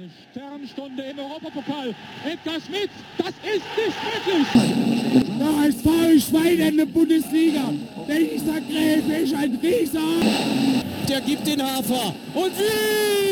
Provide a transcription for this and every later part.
Eine Sternstunde im Europapokal. Edgar Schmidt, das ist nicht möglich. Der HSV Schwein in der Bundesliga. Dieser Gräfe ist ein Rieser. Der gibt den Hafer. Und wie?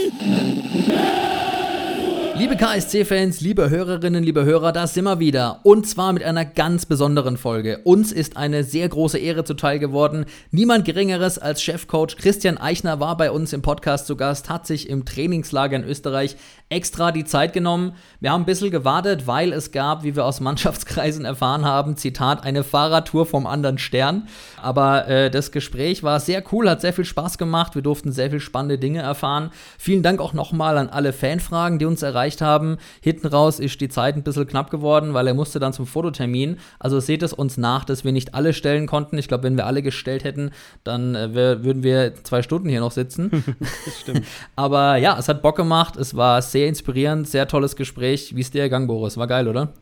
Liebe KSC-Fans, liebe Hörerinnen, liebe Hörer, da sind wir wieder. Und zwar mit einer ganz besonderen Folge. Uns ist eine sehr große Ehre zuteil geworden. Niemand Geringeres als Chefcoach Christian Eichner war bei uns im Podcast zu Gast, hat sich im Trainingslager in Österreich extra die Zeit genommen. Wir haben ein bisschen gewartet, weil es gab, wie wir aus Mannschaftskreisen erfahren haben, Zitat, eine Fahrradtour vom anderen Stern. Aber äh, das Gespräch war sehr cool, hat sehr viel Spaß gemacht. Wir durften sehr viel spannende Dinge erfahren. Vielen Dank auch nochmal an alle Fanfragen, die uns erreicht haben. Hinten raus ist die Zeit ein bisschen knapp geworden, weil er musste dann zum Fototermin. Also seht es uns nach, dass wir nicht alle stellen konnten. Ich glaube, wenn wir alle gestellt hätten, dann äh, würden wir zwei Stunden hier noch sitzen. das stimmt. Aber ja, es hat Bock gemacht. Es war sehr inspirierend, sehr tolles Gespräch. Wie ist dir gegangen, Boris? War geil, oder?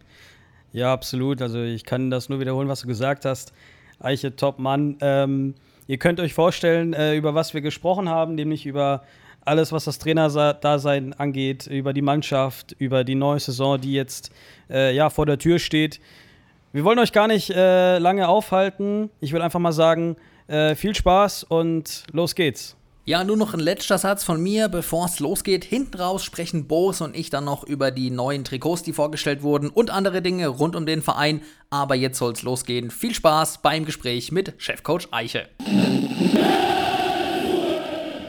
Ja, absolut. Also ich kann das nur wiederholen, was du gesagt hast. Eiche, top Mann. Ähm, ihr könnt euch vorstellen, äh, über was wir gesprochen haben, nämlich über alles, was das Trainerdasein angeht, über die Mannschaft, über die neue Saison, die jetzt äh, ja, vor der Tür steht. Wir wollen euch gar nicht äh, lange aufhalten. Ich will einfach mal sagen, äh, viel Spaß und los geht's. Ja, nur noch ein letzter Satz von mir, bevor es losgeht. Hinten raus sprechen Boris und ich dann noch über die neuen Trikots, die vorgestellt wurden und andere Dinge rund um den Verein. Aber jetzt soll's losgehen. Viel Spaß beim Gespräch mit Chefcoach Eiche.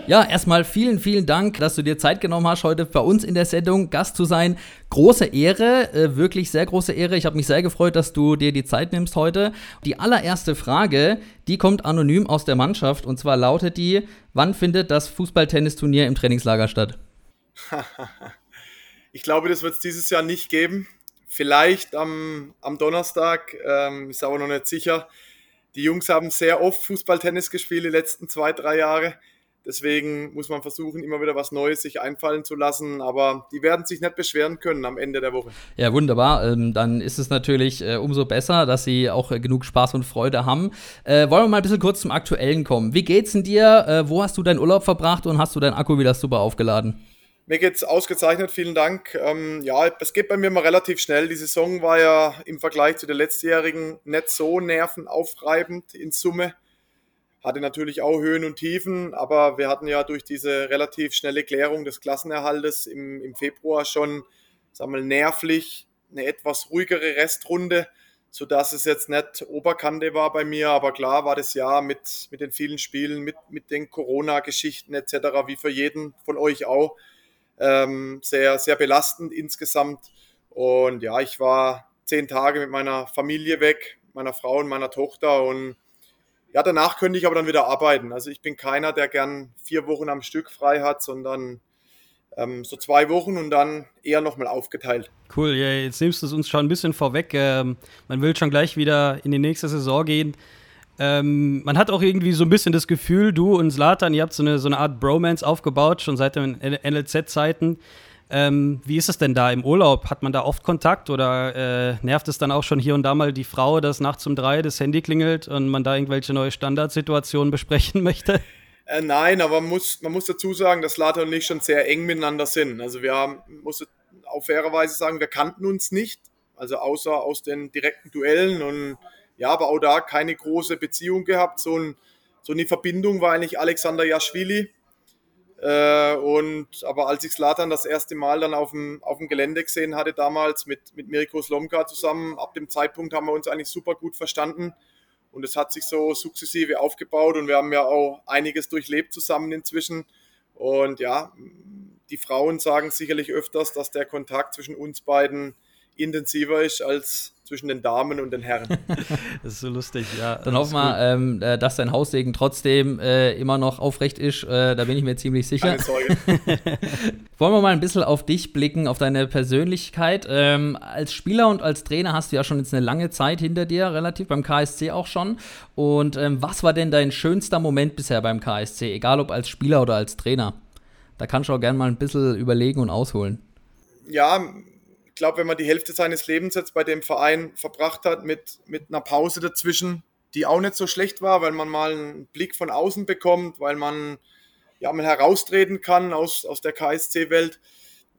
Ja, erstmal vielen, vielen Dank, dass du dir Zeit genommen hast, heute bei uns in der Sendung Gast zu sein. Große Ehre, äh, wirklich sehr große Ehre. Ich habe mich sehr gefreut, dass du dir die Zeit nimmst heute. Die allererste Frage, die kommt anonym aus der Mannschaft und zwar lautet die: Wann findet das Fußball-Tennisturnier im Trainingslager statt? ich glaube, das wird es dieses Jahr nicht geben. Vielleicht am, am Donnerstag, ähm, ist aber noch nicht sicher. Die Jungs haben sehr oft Fußball-Tennis gespielt die letzten zwei, drei Jahre. Deswegen muss man versuchen, immer wieder was Neues sich einfallen zu lassen. Aber die werden sich nicht beschweren können am Ende der Woche. Ja, wunderbar. Ähm, dann ist es natürlich äh, umso besser, dass sie auch äh, genug Spaß und Freude haben. Äh, wollen wir mal ein bisschen kurz zum Aktuellen kommen. Wie geht's denn dir? Wo hast du deinen Urlaub verbracht und hast du deinen Akku wieder super aufgeladen? Mir geht's ausgezeichnet, vielen Dank. Ähm, ja, es geht bei mir mal relativ schnell. Die Saison war ja im Vergleich zu der letztjährigen nicht so nervenaufreibend in Summe hatte natürlich auch Höhen und Tiefen, aber wir hatten ja durch diese relativ schnelle Klärung des Klassenerhaltes im, im Februar schon, sagen wir, nervlich eine etwas ruhigere Restrunde, sodass es jetzt nicht Oberkante war bei mir, aber klar war das Jahr mit, mit den vielen Spielen, mit, mit den Corona-Geschichten etc., wie für jeden von euch auch, ähm, sehr, sehr belastend insgesamt. Und ja, ich war zehn Tage mit meiner Familie weg, meiner Frau und meiner Tochter und ja, danach könnte ich aber dann wieder arbeiten. Also ich bin keiner, der gern vier Wochen am Stück frei hat, sondern ähm, so zwei Wochen und dann eher nochmal aufgeteilt. Cool, ja, jetzt nimmst du es uns schon ein bisschen vorweg. Ähm, man will schon gleich wieder in die nächste Saison gehen. Ähm, man hat auch irgendwie so ein bisschen das Gefühl, du und Slatan, ihr habt so eine, so eine Art Bromance aufgebaut, schon seit den NLZ-Zeiten. Ähm, wie ist es denn da im Urlaub? Hat man da oft Kontakt oder äh, nervt es dann auch schon hier und da mal die Frau, dass nachts um drei das Handy klingelt und man da irgendwelche neue Standardsituationen besprechen möchte? Äh, nein, aber man muss, man muss dazu sagen, dass Lata und ich schon sehr eng miteinander sind. Also wir haben, muss auf faire Weise sagen, wir kannten uns nicht, also außer aus den direkten Duellen und ja, aber auch da keine große Beziehung gehabt. So, ein, so eine Verbindung war eigentlich Alexander Jaschwili, äh, und aber als ich Slatan das erste Mal dann auf dem, auf dem Gelände gesehen hatte, damals mit, mit Mirko Slomka zusammen, ab dem Zeitpunkt haben wir uns eigentlich super gut verstanden. Und es hat sich so sukzessive aufgebaut und wir haben ja auch einiges durchlebt zusammen inzwischen. Und ja, die Frauen sagen sicherlich öfters, dass der Kontakt zwischen uns beiden intensiver ist als zwischen den Damen und den Herren. das ist so lustig, ja. Dann hoffen wir, ähm, äh, dass dein Haussegen trotzdem äh, immer noch aufrecht ist. Äh, da bin ich mir ziemlich sicher. Keine Sorge. Wollen wir mal ein bisschen auf dich blicken, auf deine Persönlichkeit. Ähm, als Spieler und als Trainer hast du ja schon jetzt eine lange Zeit hinter dir, relativ beim KSC auch schon. Und ähm, was war denn dein schönster Moment bisher beim KSC, egal ob als Spieler oder als Trainer? Da kannst du auch gerne mal ein bisschen überlegen und ausholen. Ja, glaube, wenn man die Hälfte seines Lebens jetzt bei dem Verein verbracht hat, mit, mit einer Pause dazwischen, die auch nicht so schlecht war, weil man mal einen Blick von außen bekommt, weil man ja mal heraustreten kann aus, aus der KSC-Welt,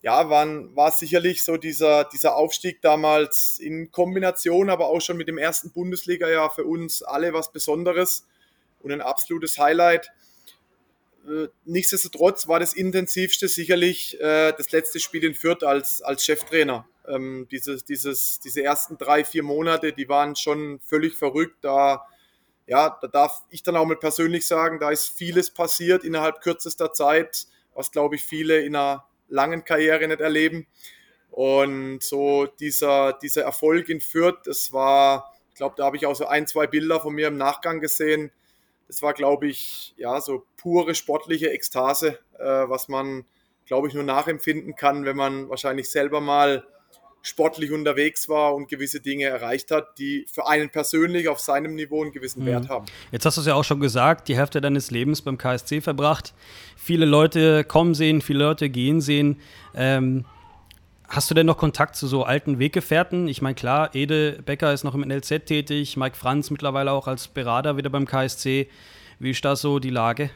ja, waren, war sicherlich so dieser, dieser Aufstieg damals in Kombination, aber auch schon mit dem ersten Bundesliga-Jahr für uns alle was Besonderes und ein absolutes Highlight. Äh, nichtsdestotrotz war das intensivste sicherlich äh, das letzte Spiel in Fürth als, als Cheftrainer. Ähm, dieses, dieses, diese ersten drei, vier Monate, die waren schon völlig verrückt. Da, ja, da darf ich dann auch mal persönlich sagen, da ist vieles passiert innerhalb kürzester Zeit, was glaube ich viele in einer langen Karriere nicht erleben. Und so dieser, dieser Erfolg in Fürth, das war, ich glaube, da habe ich auch so ein, zwei Bilder von mir im Nachgang gesehen. Das war, glaube ich, ja, so pure sportliche Ekstase, äh, was man, glaube ich, nur nachempfinden kann, wenn man wahrscheinlich selber mal sportlich unterwegs war und gewisse Dinge erreicht hat, die für einen persönlich auf seinem Niveau einen gewissen mhm. Wert haben. Jetzt hast du es ja auch schon gesagt, die Hälfte deines Lebens beim KSC verbracht. Viele Leute kommen sehen, viele Leute gehen sehen. Ähm, hast du denn noch Kontakt zu so alten Weggefährten? Ich meine, klar, Ede Becker ist noch im NLZ tätig, Mike Franz mittlerweile auch als Berater wieder beim KSC. Wie ist da so die Lage?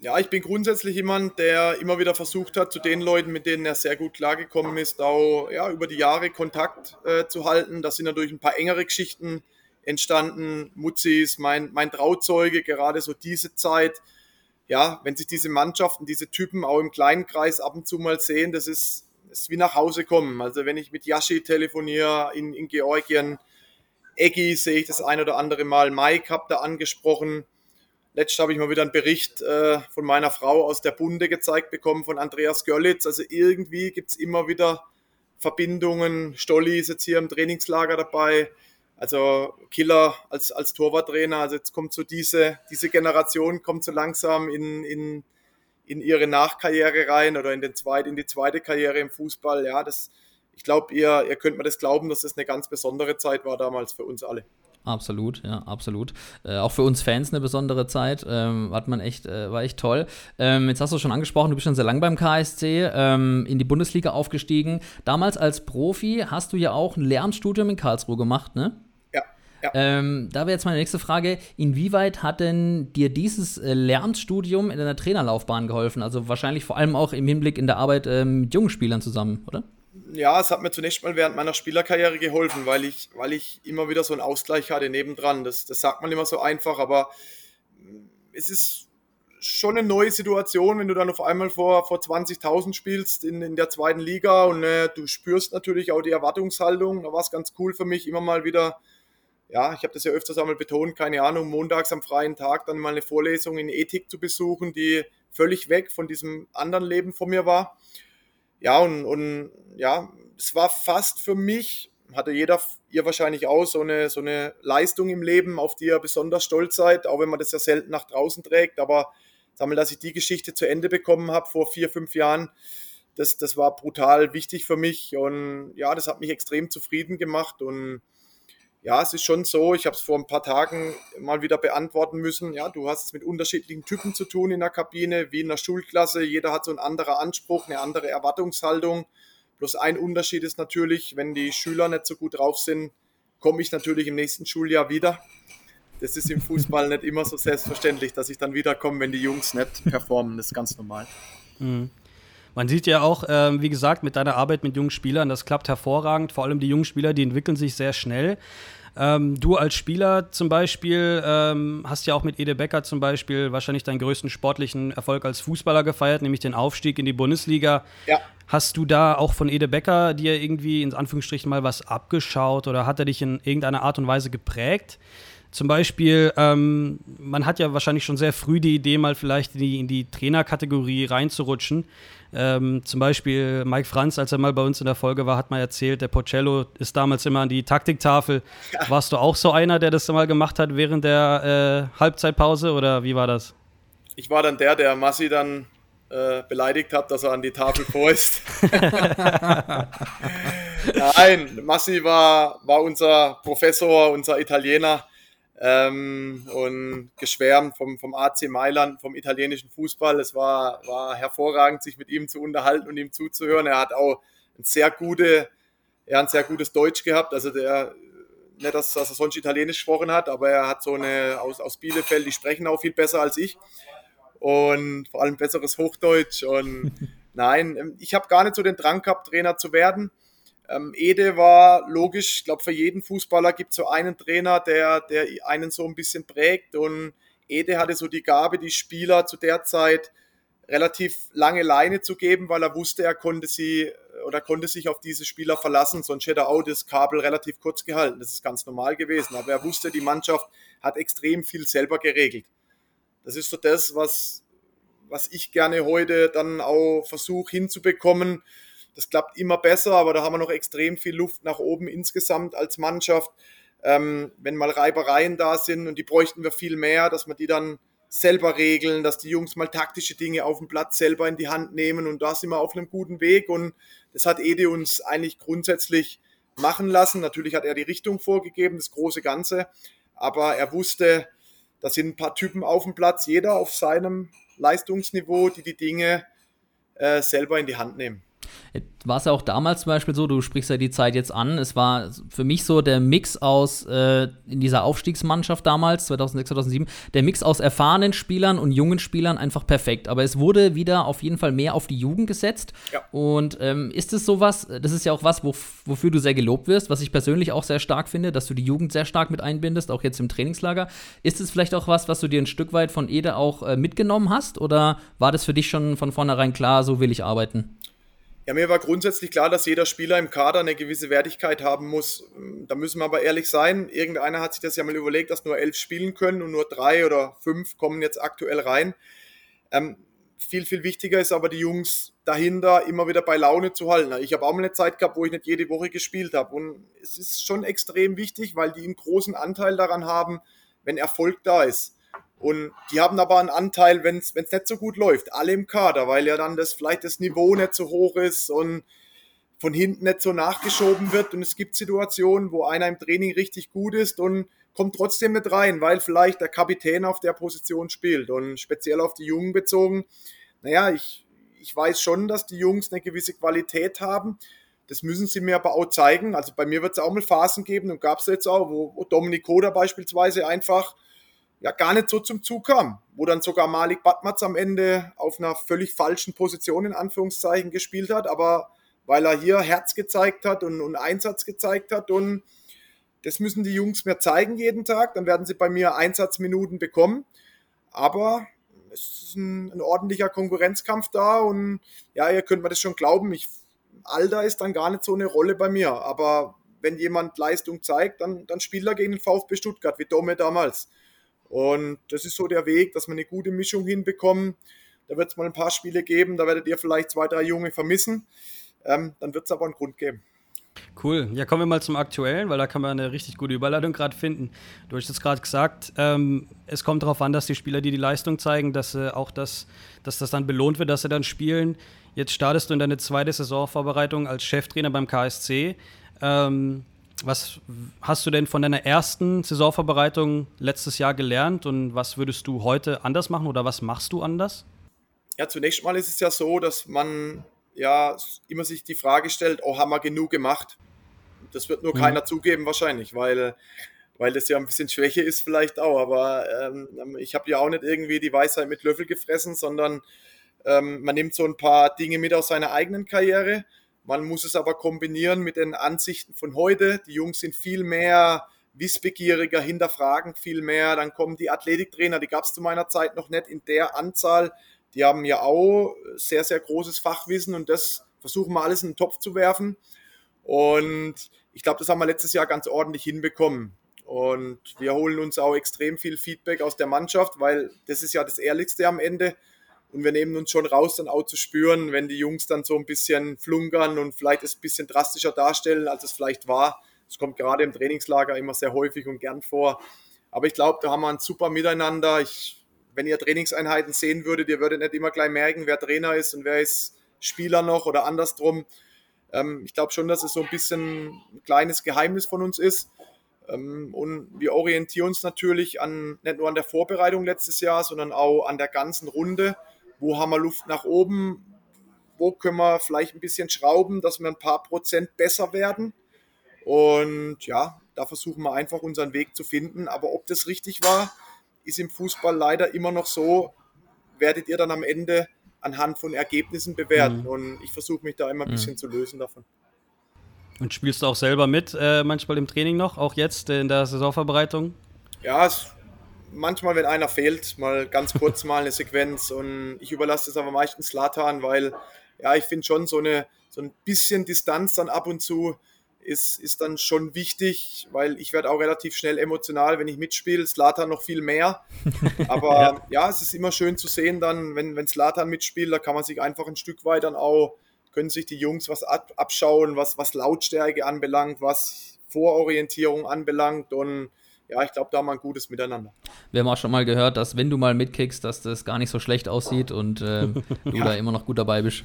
Ja, ich bin grundsätzlich jemand, der immer wieder versucht hat, zu den Leuten, mit denen er sehr gut klargekommen ist, auch ja, über die Jahre Kontakt äh, zu halten. Da sind natürlich ein paar engere Geschichten entstanden. Mutzi ist mein, mein Trauzeuge, gerade so diese Zeit. Ja, wenn sich diese Mannschaften, diese Typen auch im kleinen Kreis ab und zu mal sehen, das ist, ist wie nach Hause kommen. Also wenn ich mit Yashi telefoniere in, in Georgien, Eggy sehe ich das ein oder andere Mal, Mike habt ihr angesprochen Letztes habe ich mal wieder einen Bericht äh, von meiner Frau aus der Bunde gezeigt bekommen, von Andreas Görlitz. Also irgendwie gibt es immer wieder Verbindungen. Stolli ist jetzt hier im Trainingslager dabei. Also Killer als, als Torwarttrainer. Also jetzt kommt so diese, diese Generation, kommt so langsam in, in, in ihre Nachkarriere rein oder in, den zweit, in die zweite Karriere im Fußball. Ja, das, ich glaube, ihr, ihr könnt mir das glauben, dass das eine ganz besondere Zeit war damals für uns alle. Absolut, ja, absolut. Äh, auch für uns Fans eine besondere Zeit. Ähm, hat man echt, äh, war echt toll. Ähm, jetzt hast du schon angesprochen, du bist schon sehr lang beim KSC, ähm, in die Bundesliga aufgestiegen. Damals als Profi hast du ja auch ein Lehramtsstudium in Karlsruhe gemacht, ne? Ja. Ähm, da wäre jetzt meine nächste Frage: Inwieweit hat denn dir dieses äh, Lehramtsstudium in deiner Trainerlaufbahn geholfen? Also wahrscheinlich vor allem auch im Hinblick in der Arbeit ähm, mit jungen Spielern zusammen, oder? ja, es hat mir zunächst mal während meiner Spielerkarriere geholfen, weil ich, weil ich immer wieder so einen Ausgleich hatte nebendran. Das, das sagt man immer so einfach, aber es ist schon eine neue Situation, wenn du dann auf einmal vor, vor 20.000 spielst in, in der zweiten Liga und äh, du spürst natürlich auch die Erwartungshaltung. Da war es ganz cool für mich, immer mal wieder, ja, ich habe das ja öfters einmal betont, keine Ahnung, montags am freien Tag dann mal eine Vorlesung in Ethik zu besuchen, die völlig weg von diesem anderen Leben von mir war. Ja, und, und ja, es war fast für mich, hatte jeder, ihr wahrscheinlich auch, so eine, so eine Leistung im Leben, auf die ihr besonders stolz seid, auch wenn man das ja selten nach draußen trägt. Aber sag mal, dass ich die Geschichte zu Ende bekommen habe vor vier, fünf Jahren, das, das war brutal wichtig für mich. Und ja, das hat mich extrem zufrieden gemacht. Und ja, es ist schon so, ich habe es vor ein paar Tagen mal wieder beantworten müssen. Ja, du hast es mit unterschiedlichen Typen zu tun in der Kabine, wie in der Schulklasse. Jeder hat so einen anderen Anspruch, eine andere Erwartungshaltung. Bloß ein Unterschied ist natürlich, wenn die Schüler nicht so gut drauf sind, komme ich natürlich im nächsten Schuljahr wieder. Das ist im Fußball nicht immer so selbstverständlich, dass ich dann wiederkomme, wenn die Jungs nicht performen. Das ist ganz normal. Mhm. Man sieht ja auch, ähm, wie gesagt, mit deiner Arbeit mit jungen Spielern, das klappt hervorragend. Vor allem die jungen Spieler, die entwickeln sich sehr schnell. Ähm, du als Spieler zum Beispiel ähm, hast ja auch mit Ede Becker zum Beispiel wahrscheinlich deinen größten sportlichen Erfolg als Fußballer gefeiert, nämlich den Aufstieg in die Bundesliga. Ja. Hast du da auch von Ede Becker dir irgendwie in Anführungsstrichen mal was abgeschaut oder hat er dich in irgendeiner Art und Weise geprägt? Zum Beispiel, ähm, man hat ja wahrscheinlich schon sehr früh die Idee, mal vielleicht in die, in die Trainerkategorie reinzurutschen. Ähm, zum Beispiel Mike Franz, als er mal bei uns in der Folge war, hat mal erzählt, der Pocello ist damals immer an die Taktiktafel. Ja. Warst du auch so einer, der das mal gemacht hat während der äh, Halbzeitpause oder wie war das? Ich war dann der, der Massi dann äh, beleidigt hat, dass er an die Tafel vor ist. Nein, Massi war, war unser Professor, unser Italiener ähm, und geschwärmt vom, vom AC Mailand, vom italienischen Fußball. Es war, war hervorragend, sich mit ihm zu unterhalten und ihm zuzuhören. Er hat auch ein sehr, gute, er ein sehr gutes Deutsch gehabt. Also der, nicht, dass, dass er sonst Italienisch gesprochen hat, aber er hat so eine aus, aus Bielefeld, die sprechen auch viel besser als ich und vor allem besseres Hochdeutsch und Nein, ich habe gar nicht so den Drang gehabt, Trainer zu werden. Ähm, Ede war logisch, ich glaube, für jeden Fußballer gibt es so einen Trainer, der, der einen so ein bisschen prägt. Und Ede hatte so die Gabe, die Spieler zu der Zeit relativ lange Leine zu geben, weil er wusste, er konnte sie oder konnte sich auf diese Spieler verlassen, sonst hätte er auch das Kabel relativ kurz gehalten. Das ist ganz normal gewesen. Aber er wusste, die Mannschaft hat extrem viel selber geregelt. Das ist so das, was, was ich gerne heute dann auch versuche hinzubekommen. Das klappt immer besser, aber da haben wir noch extrem viel Luft nach oben insgesamt als Mannschaft. Ähm, wenn mal Reibereien da sind und die bräuchten wir viel mehr, dass wir die dann selber regeln, dass die Jungs mal taktische Dinge auf dem Platz selber in die Hand nehmen und da sind wir auf einem guten Weg und das hat Ede uns eigentlich grundsätzlich machen lassen. Natürlich hat er die Richtung vorgegeben, das große Ganze, aber er wusste, da sind ein paar Typen auf dem Platz, jeder auf seinem Leistungsniveau, die die Dinge äh, selber in die Hand nehmen war es ja auch damals zum Beispiel so, du sprichst ja die Zeit jetzt an, es war für mich so der Mix aus, äh, in dieser Aufstiegsmannschaft damals, 2006, 2007, der Mix aus erfahrenen Spielern und jungen Spielern einfach perfekt. Aber es wurde wieder auf jeden Fall mehr auf die Jugend gesetzt. Ja. Und ähm, ist es sowas, das ist ja auch was, wo, wofür du sehr gelobt wirst, was ich persönlich auch sehr stark finde, dass du die Jugend sehr stark mit einbindest, auch jetzt im Trainingslager. Ist es vielleicht auch was, was du dir ein Stück weit von Ede auch äh, mitgenommen hast? Oder war das für dich schon von vornherein klar, so will ich arbeiten? Ja, mir war grundsätzlich klar, dass jeder Spieler im Kader eine gewisse Wertigkeit haben muss. Da müssen wir aber ehrlich sein. Irgendeiner hat sich das ja mal überlegt, dass nur elf spielen können und nur drei oder fünf kommen jetzt aktuell rein. Ähm, viel, viel wichtiger ist aber, die Jungs dahinter immer wieder bei Laune zu halten. Ich habe auch mal eine Zeit gehabt, wo ich nicht jede Woche gespielt habe. Und es ist schon extrem wichtig, weil die einen großen Anteil daran haben, wenn Erfolg da ist. Und die haben aber einen Anteil, wenn es nicht so gut läuft, alle im Kader, weil ja dann das vielleicht das Niveau nicht so hoch ist und von hinten nicht so nachgeschoben wird. Und es gibt Situationen, wo einer im Training richtig gut ist und kommt trotzdem mit rein, weil vielleicht der Kapitän auf der Position spielt. Und speziell auf die Jungen bezogen, naja, ich, ich weiß schon, dass die Jungs eine gewisse Qualität haben. Das müssen sie mir aber auch zeigen. Also bei mir wird es auch mal Phasen geben und gab es jetzt auch, wo, Dominik Koda beispielsweise einfach ja gar nicht so zum Zug kam, wo dann sogar Malik Batmatz am Ende auf einer völlig falschen Position in Anführungszeichen gespielt hat, aber weil er hier Herz gezeigt hat und, und Einsatz gezeigt hat und das müssen die Jungs mir zeigen jeden Tag, dann werden sie bei mir Einsatzminuten bekommen, aber es ist ein, ein ordentlicher Konkurrenzkampf da und ja, ihr könnt mir das schon glauben, ich, Alter ist dann gar nicht so eine Rolle bei mir, aber wenn jemand Leistung zeigt, dann, dann spielt er gegen den VfB Stuttgart, wie Dome damals. Und das ist so der Weg, dass wir eine gute Mischung hinbekommen. Da wird es mal ein paar Spiele geben, da werdet ihr vielleicht zwei, drei Junge vermissen. Ähm, dann wird es aber einen Grund geben. Cool. Ja, kommen wir mal zum Aktuellen, weil da kann man eine richtig gute Überleitung gerade finden. Du hast jetzt gerade gesagt, ähm, es kommt darauf an, dass die Spieler, die die Leistung zeigen, dass äh, auch das, dass das dann belohnt wird, dass sie dann spielen. Jetzt startest du in deine zweite Saisonvorbereitung als Cheftrainer beim KSC. Ähm, was hast du denn von deiner ersten Saisonvorbereitung letztes Jahr gelernt und was würdest du heute anders machen oder was machst du anders? Ja, zunächst mal ist es ja so, dass man ja immer sich die Frage stellt, oh, haben wir genug gemacht? Das wird nur mhm. keiner zugeben wahrscheinlich, weil, weil das ja ein bisschen Schwäche ist vielleicht auch. Aber ähm, ich habe ja auch nicht irgendwie die Weisheit mit Löffel gefressen, sondern ähm, man nimmt so ein paar Dinge mit aus seiner eigenen Karriere man muss es aber kombinieren mit den Ansichten von heute. Die Jungs sind viel mehr wissbegieriger, hinterfragen viel mehr. Dann kommen die Athletiktrainer, die gab es zu meiner Zeit noch nicht in der Anzahl. Die haben ja auch sehr, sehr großes Fachwissen und das versuchen wir alles in den Topf zu werfen. Und ich glaube, das haben wir letztes Jahr ganz ordentlich hinbekommen. Und wir holen uns auch extrem viel Feedback aus der Mannschaft, weil das ist ja das Ehrlichste am Ende. Und wir nehmen uns schon raus, dann auch zu spüren, wenn die Jungs dann so ein bisschen flunkern und vielleicht es ein bisschen drastischer darstellen, als es vielleicht war. Das kommt gerade im Trainingslager immer sehr häufig und gern vor. Aber ich glaube, da haben wir ein super Miteinander. Ich, wenn ihr Trainingseinheiten sehen würdet, ihr würdet nicht immer gleich merken, wer Trainer ist und wer ist Spieler noch oder andersrum. Ähm, ich glaube schon, dass es so ein bisschen ein kleines Geheimnis von uns ist. Ähm, und wir orientieren uns natürlich an, nicht nur an der Vorbereitung letztes Jahr, sondern auch an der ganzen Runde wo haben wir Luft nach oben, wo können wir vielleicht ein bisschen schrauben, dass wir ein paar Prozent besser werden. Und ja, da versuchen wir einfach unseren Weg zu finden. Aber ob das richtig war, ist im Fußball leider immer noch so, werdet ihr dann am Ende anhand von Ergebnissen bewerten. Mhm. Und ich versuche mich da immer ein mhm. bisschen zu lösen davon. Und spielst du auch selber mit, äh, manchmal im Training noch, auch jetzt in der Saisonvorbereitung? Ja, es, manchmal, wenn einer fehlt, mal ganz kurz mal eine Sequenz. Und ich überlasse es aber meistens Latan, weil ja, ich finde schon so, eine, so ein bisschen Distanz dann ab und zu ist, ist dann schon wichtig, weil ich werde auch relativ schnell emotional, wenn ich mitspiele. Slatan noch viel mehr. Aber ja. ja. es ist immer schön zu sehen, dann, wenn, wenn Slatan mitspielt, da kann man sich einfach ein Stück weit dann auch, können sich die Jungs was ab, abschauen, was, was Lautstärke anbelangt, was Vororientierung anbelangt. Und ja, ich glaube, da haben wir ein gutes Miteinander. Wir haben auch schon mal gehört, dass wenn du mal mitkickst, dass das gar nicht so schlecht aussieht und äh, du ja. da immer noch gut dabei bist.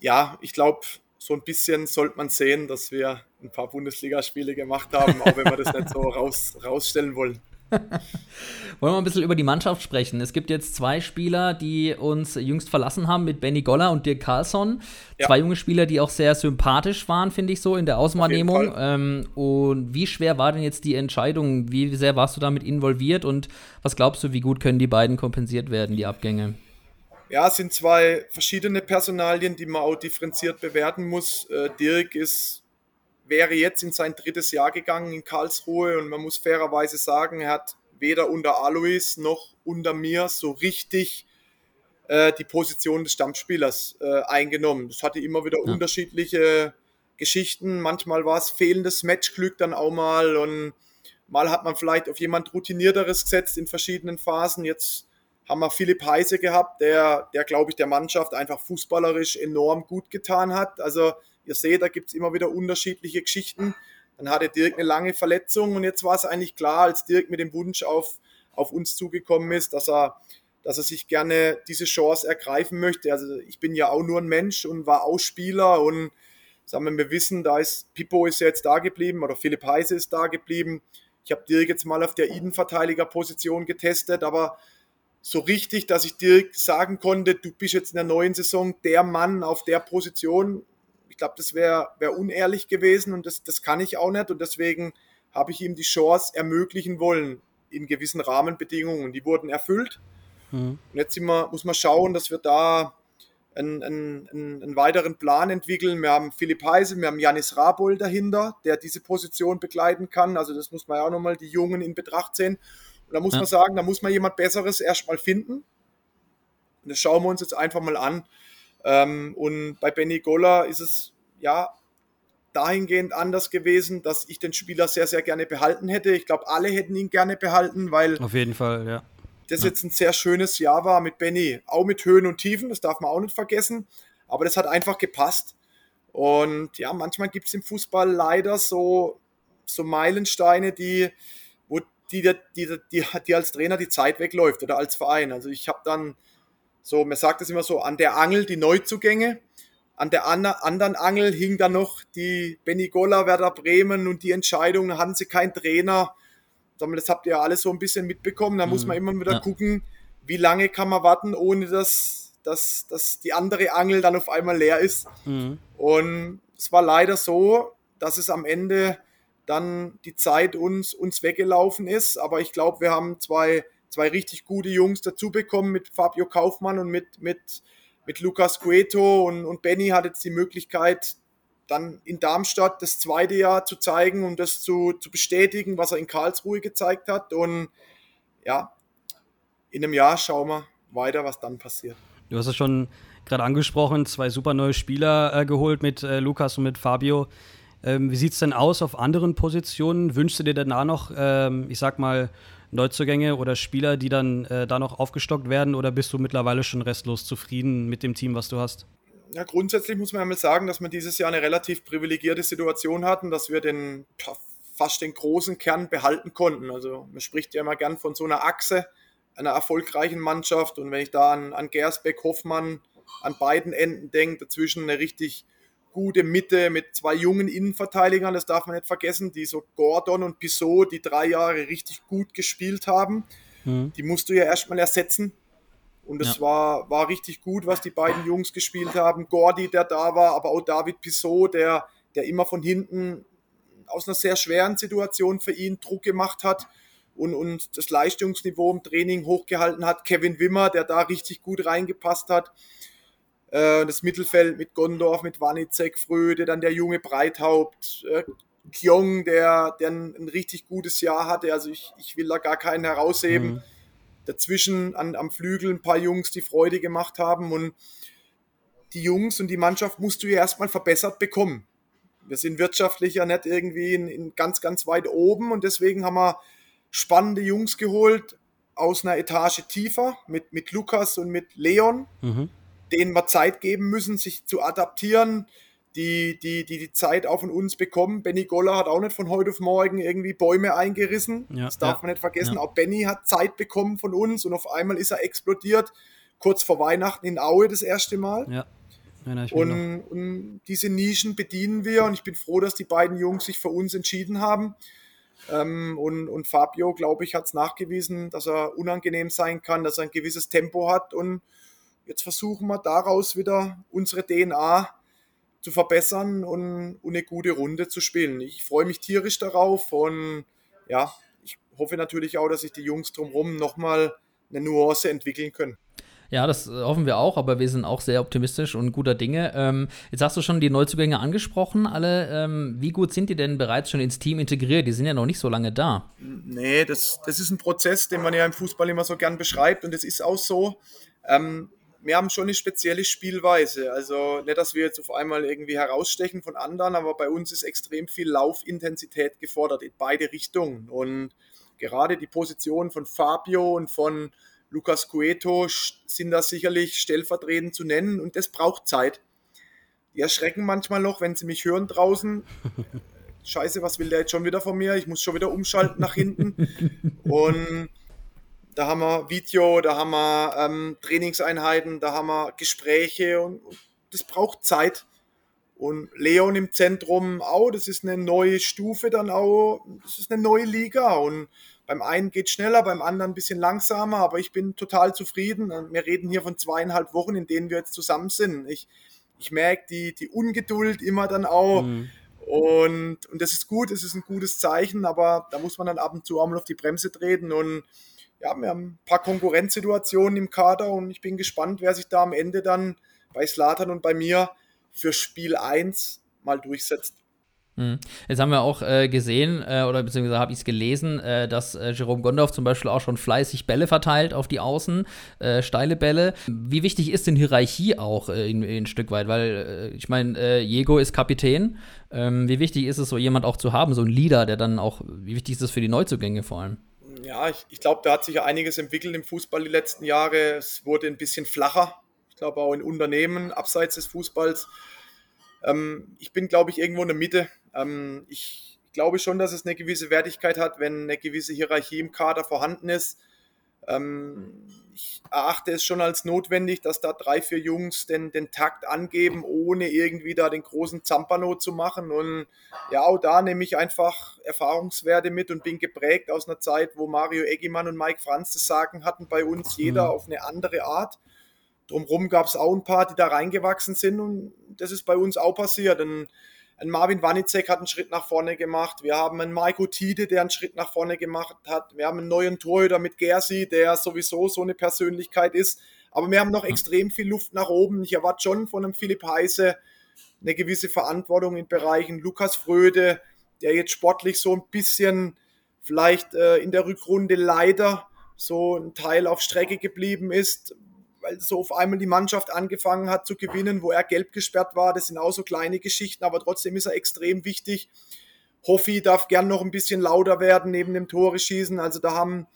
Ja, ich glaube, so ein bisschen sollte man sehen, dass wir ein paar Bundesligaspiele gemacht haben, auch wenn wir das nicht so raus, rausstellen wollen. Wollen wir ein bisschen über die Mannschaft sprechen? Es gibt jetzt zwei Spieler, die uns jüngst verlassen haben, mit Benny Goller und Dirk Carlsson. Ja. Zwei junge Spieler, die auch sehr sympathisch waren, finde ich so, in der Außenwahrnehmung. Ähm, und wie schwer war denn jetzt die Entscheidung? Wie sehr warst du damit involviert und was glaubst du, wie gut können die beiden kompensiert werden, die Abgänge? ja, es sind zwei verschiedene Personalien, die man auch differenziert bewerten muss. Äh, Dirk ist, wäre jetzt in sein drittes Jahr gegangen in Karlsruhe und man muss fairerweise sagen, er hat weder unter Alois noch unter mir so richtig äh, die Position des Stammspielers äh, eingenommen. Das hatte immer wieder ja. unterschiedliche Geschichten. Manchmal war es fehlendes Matchglück dann auch mal und mal hat man vielleicht auf jemand routinierteres gesetzt in verschiedenen Phasen. Jetzt haben wir Philipp Heise gehabt, der, der glaube ich, der Mannschaft einfach fußballerisch enorm gut getan hat. Also ihr seht, da gibt es immer wieder unterschiedliche Geschichten. Dann hatte Dirk eine lange Verletzung und jetzt war es eigentlich klar, als Dirk mit dem Wunsch auf, auf uns zugekommen ist, dass er, dass er sich gerne diese Chance ergreifen möchte. Also ich bin ja auch nur ein Mensch und war auch Spieler und sagen wir, wir wissen, da ist Pippo ist jetzt da geblieben oder Philipp Heise ist da geblieben. Ich habe Dirk jetzt mal auf der Innenverteidigerposition getestet, aber so richtig, dass ich dir sagen konnte, du bist jetzt in der neuen Saison der Mann auf der Position. Ich glaube, das wäre wär unehrlich gewesen und das, das kann ich auch nicht. Und deswegen habe ich ihm die Chance ermöglichen wollen in gewissen Rahmenbedingungen. Die wurden erfüllt. Mhm. Und jetzt wir, muss man schauen, dass wir da einen, einen, einen, weiteren Plan entwickeln. Wir haben Philipp Heise, wir haben Janis Rabol dahinter, der diese Position begleiten kann. Also das muss man ja auch nochmal die Jungen in Betracht sehen. Und da muss ja. man sagen, da muss man jemand Besseres erstmal finden. Und das schauen wir uns jetzt einfach mal an. Ähm, und bei Benny Golla ist es ja dahingehend anders gewesen, dass ich den Spieler sehr, sehr gerne behalten hätte. Ich glaube, alle hätten ihn gerne behalten, weil. Auf jeden Fall, ja. Das ja. jetzt ein sehr schönes Jahr war mit Benny. Auch mit Höhen und Tiefen, das darf man auch nicht vergessen. Aber das hat einfach gepasst. Und ja, manchmal gibt es im Fußball leider so, so Meilensteine, die, die, die, die, die als Trainer die Zeit wegläuft oder als Verein. Also ich habe dann so, man sagt es immer so, an der Angel die Neuzugänge, an der anderen Angel hing dann noch die Benny Werder Bremen und die Entscheidung, hatten sie keinen Trainer. Das habt ihr ja alles so ein bisschen mitbekommen. Da mhm. muss man immer wieder ja. gucken, wie lange kann man warten, ohne dass, dass, dass die andere Angel dann auf einmal leer ist. Mhm. Und es war leider so, dass es am Ende dann die Zeit uns, uns weggelaufen ist. Aber ich glaube, wir haben zwei, zwei richtig gute Jungs dazu bekommen mit Fabio Kaufmann und mit, mit, mit Lukas Cueto und, und Benny hat jetzt die Möglichkeit, dann in Darmstadt das zweite Jahr zu zeigen und das zu, zu bestätigen, was er in Karlsruhe gezeigt hat. Und ja, in einem Jahr schauen wir weiter, was dann passiert. Du hast es schon gerade angesprochen, zwei super neue Spieler äh, geholt mit äh, Lukas und mit Fabio. Ähm, wie sieht es denn aus auf anderen Positionen? Wünschst du dir denn da noch, ähm, ich sag mal, Neuzugänge oder Spieler, die dann äh, da noch aufgestockt werden? Oder bist du mittlerweile schon restlos zufrieden mit dem Team, was du hast? Ja, grundsätzlich muss man einmal sagen, dass wir dieses Jahr eine relativ privilegierte Situation hatten, dass wir den fast den großen Kern behalten konnten. Also man spricht ja immer gern von so einer Achse einer erfolgreichen Mannschaft. Und wenn ich da an, an Gersbeck, Hoffmann, an beiden Enden denke, dazwischen eine richtig gute Mitte mit zwei jungen Innenverteidigern, das darf man nicht vergessen, die so Gordon und Pissot, die drei Jahre richtig gut gespielt haben. Mhm. Die musst du ja erstmal ersetzen. Und es ja. war, war richtig gut, was die beiden Jungs gespielt haben. Gordi, der da war, aber auch David Pissot, der, der immer von hinten aus einer sehr schweren Situation für ihn Druck gemacht hat. und, und das Leistungsniveau im Training hochgehalten hat. Kevin Wimmer, der da richtig gut reingepasst hat. Äh, das Mittelfeld mit Gondorf, mit Wanizek, Fröde, dann der junge Breithaupt, äh, Kyong, der, der ein, ein, richtig gutes Jahr hatte. Also ich, ich will da gar keinen herausheben. Mhm. Dazwischen an, am Flügel ein paar Jungs, die Freude gemacht haben. Und die Jungs und die Mannschaft musst du ja erstmal verbessert bekommen. Wir sind wirtschaftlich ja nicht irgendwie in, in ganz, ganz weit oben und deswegen haben wir spannende Jungs geholt aus einer Etage tiefer mit, mit Lukas und mit Leon, mhm. Denen wir Zeit geben müssen, sich zu adaptieren, die, die, die die Zeit auch von uns bekommen. Benny Goller hat auch nicht von heute auf morgen irgendwie Bäume eingerissen. Ja, das darf ja, man nicht vergessen. Ja. Auch Benny hat Zeit bekommen von uns und auf einmal ist er explodiert. Kurz vor Weihnachten in Aue das erste Mal. Ja. Und, und, diese Nischen bedienen wir und ich bin froh, dass die beiden Jungs sich für uns entschieden haben. Ähm, und, und, Fabio, glaube ich, hat es nachgewiesen, dass er unangenehm sein kann, dass er ein gewisses Tempo hat und jetzt versuchen wir daraus wieder unsere DNA zu verbessern und, und eine gute Runde zu spielen. Ich freue mich tierisch darauf und ja, ich hoffe natürlich auch, dass sich die Jungs drumherum nochmal eine Nuance entwickeln können. Ja, das äh, hoffen wir auch, aber wir sind auch sehr optimistisch und guter Dinge. Ähm, jetzt hast du schon die Neuzugänge angesprochen, alle. Ähm, wie gut sind die denn bereits schon ins Team integriert? Die sind ja noch nicht so lange da. Nee, das, das ist ein Prozess, den man ja im Fußball immer so gern beschreibt und das ist auch so. Ähm, wir haben schon eine spezielle Spielweise. Also nicht, dass wir jetzt auf einmal irgendwie herausstechen von anderen, aber bei uns ist extrem viel Laufintensität gefordert in beide Richtungen. Und gerade die Position von Fabio und von Lukas Cueto sind da sicherlich stellvertretend zu nennen und das braucht Zeit. Die erschrecken manchmal noch, wenn sie mich hören draußen. Scheiße, was will der jetzt schon wieder von mir? Ich muss schon wieder umschalten nach hinten. Und da haben wir Video, da haben wir ähm, Trainingseinheiten, da haben wir Gespräche und, und, das braucht Zeit. Und Leon im Zentrum auch, das ist eine neue Stufe dann auch, das ist eine neue Liga und beim einen geht schneller, beim anderen ein bisschen langsamer, aber ich bin total zufrieden. Wir reden hier von zweieinhalb Wochen, in denen wir jetzt zusammen sind. Ich, ich merke die, die Ungeduld immer dann auch. Mhm. Und, und das ist gut, es ist ein gutes Zeichen, aber da muss man dann ab und zu auch mal auf die Bremse treten. Und ja, wir haben ein paar Konkurrenzsituationen im Kader und ich bin gespannt, wer sich da am Ende dann bei Slatan und bei mir für Spiel 1 mal durchsetzt. Hm. Jetzt haben wir auch äh, gesehen, äh, oder beziehungsweise habe ich es gelesen, äh, dass äh, Jerome Gondorf zum Beispiel auch schon fleißig Bälle verteilt auf die Außen, äh, steile Bälle. Wie wichtig ist denn Hierarchie auch äh, in, in, ein Stück weit? Weil ich meine, Diego ist Kapitän. Ähm, wie wichtig ist es, so jemand auch zu haben, so ein Leader, der dann auch, wie wichtig ist das für die Neuzugänge vor allem? Ja, ich, ich glaube, da hat sich ja einiges entwickelt im Fußball die letzten Jahre. Es wurde ein bisschen flacher. Ich glaube auch in Unternehmen abseits des Fußballs. Ähm, ich bin, glaube ich, irgendwo in der Mitte ähm, ich glaube schon, dass es eine gewisse Wertigkeit hat, wenn eine gewisse Hierarchie im Kader vorhanden ist. Ähm, ich erachte es schon als notwendig, dass da drei, vier Jungs den, den Takt angeben, ohne irgendwie da den großen Zampano zu machen. Und ja, auch da nehme ich einfach Erfahrungswerte mit und bin geprägt aus einer Zeit, wo Mario Eggimann und Mike Franz das Sagen hatten bei uns, jeder mhm. auf eine andere Art. Drumherum gab es auch ein paar, die da reingewachsen sind und das ist bei uns auch passiert. Und ein Marvin Wanicek hat einen Schritt nach vorne gemacht. Wir haben einen Maiko Tide, der einen Schritt nach vorne gemacht hat. Wir haben einen neuen Torhüter mit Gersi, der sowieso so eine Persönlichkeit ist. Aber wir haben noch extrem viel Luft nach oben. Ich erwarte schon von einem Philipp Heise eine gewisse Verantwortung in Bereichen. Lukas Fröde, der jetzt sportlich so ein bisschen vielleicht äh, in der Rückrunde leider so ein Teil auf Strecke geblieben ist, weil so auf einmal die Mannschaft angefangen hat zu gewinnen, wo er gelb gesperrt war. Das sind auch so kleine Geschichten, aber trotzdem ist er extrem wichtig. Hoffi darf gern noch ein bisschen lauter werden neben dem Tore schießen. Also da haben,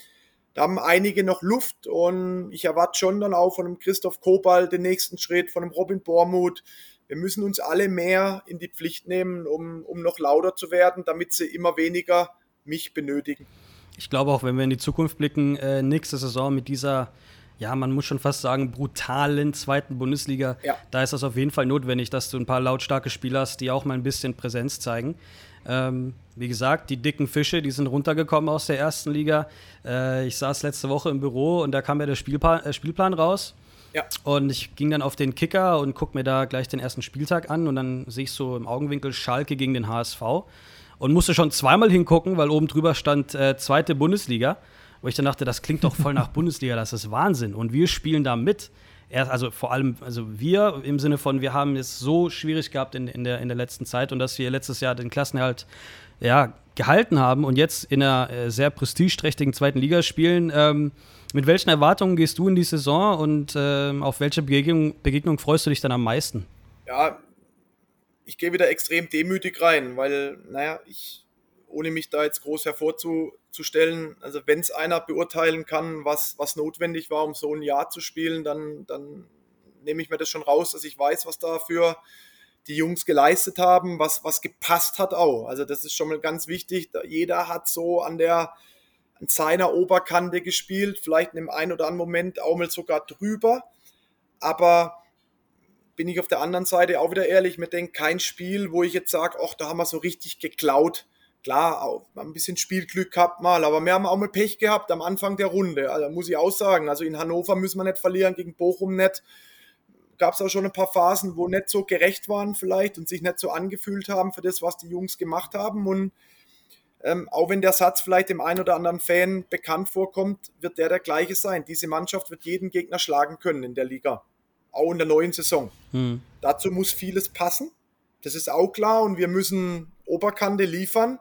da haben einige noch Luft und ich erwarte schon dann auch von dem Christoph Kobal den nächsten Schritt, von dem Robin Bormuth. Wir müssen uns alle mehr in die Pflicht nehmen, um, um noch lauter zu werden, damit sie immer weniger mich benötigen. Ich glaube auch, wenn wir in die Zukunft blicken, äh, nächste Saison mit dieser ja, man muss schon fast sagen, brutalen zweiten Bundesliga. Ja. Da ist das auf jeden Fall notwendig, dass du ein paar lautstarke Spieler hast, die auch mal ein bisschen Präsenz zeigen. Ähm, wie gesagt, die dicken Fische, die sind runtergekommen aus der ersten Liga. Äh, ich saß letzte Woche im Büro und da kam ja der Spielplan, äh, Spielplan raus. Ja. Und ich ging dann auf den Kicker und gucke mir da gleich den ersten Spieltag an und dann sehe ich so im Augenwinkel Schalke gegen den HSV. und musste schon zweimal hingucken, weil oben drüber stand äh, zweite Bundesliga. Wo ich dann dachte, das klingt doch voll nach Bundesliga, das ist Wahnsinn. Und wir spielen da mit. Erst, also vor allem, also wir im Sinne von, wir haben es so schwierig gehabt in, in, der, in der letzten Zeit und dass wir letztes Jahr den Klassenerhalt ja, gehalten haben und jetzt in einer äh, sehr prestigeträchtigen zweiten Liga spielen. Ähm, mit welchen Erwartungen gehst du in die Saison und ähm, auf welche Begegnung, Begegnung freust du dich dann am meisten? Ja, ich gehe wieder extrem demütig rein, weil, naja, ich, ohne mich da jetzt groß hervorzustellen, also wenn es einer beurteilen kann, was, was notwendig war, um so ein Jahr zu spielen, dann, dann nehme ich mir das schon raus, dass ich weiß, was dafür die Jungs geleistet haben, was, was gepasst hat auch. Also das ist schon mal ganz wichtig. Jeder hat so an der an seiner Oberkante gespielt, vielleicht in dem einen oder anderen Moment auch mal sogar drüber. Aber bin ich auf der anderen Seite auch wieder ehrlich, mir denkt kein Spiel, wo ich jetzt sage, ach, da haben wir so richtig geklaut. Klar, auch ein bisschen Spielglück gehabt mal, aber wir haben auch mal Pech gehabt am Anfang der Runde. Also muss ich auch sagen. Also in Hannover müssen wir nicht verlieren, gegen Bochum nicht. Gab es auch schon ein paar Phasen, wo nicht so gerecht waren vielleicht und sich nicht so angefühlt haben für das, was die Jungs gemacht haben. Und ähm, auch wenn der Satz vielleicht dem einen oder anderen Fan bekannt vorkommt, wird der der gleiche sein. Diese Mannschaft wird jeden Gegner schlagen können in der Liga auch in der neuen Saison. Hm. Dazu muss vieles passen. Das ist auch klar und wir müssen Oberkante liefern.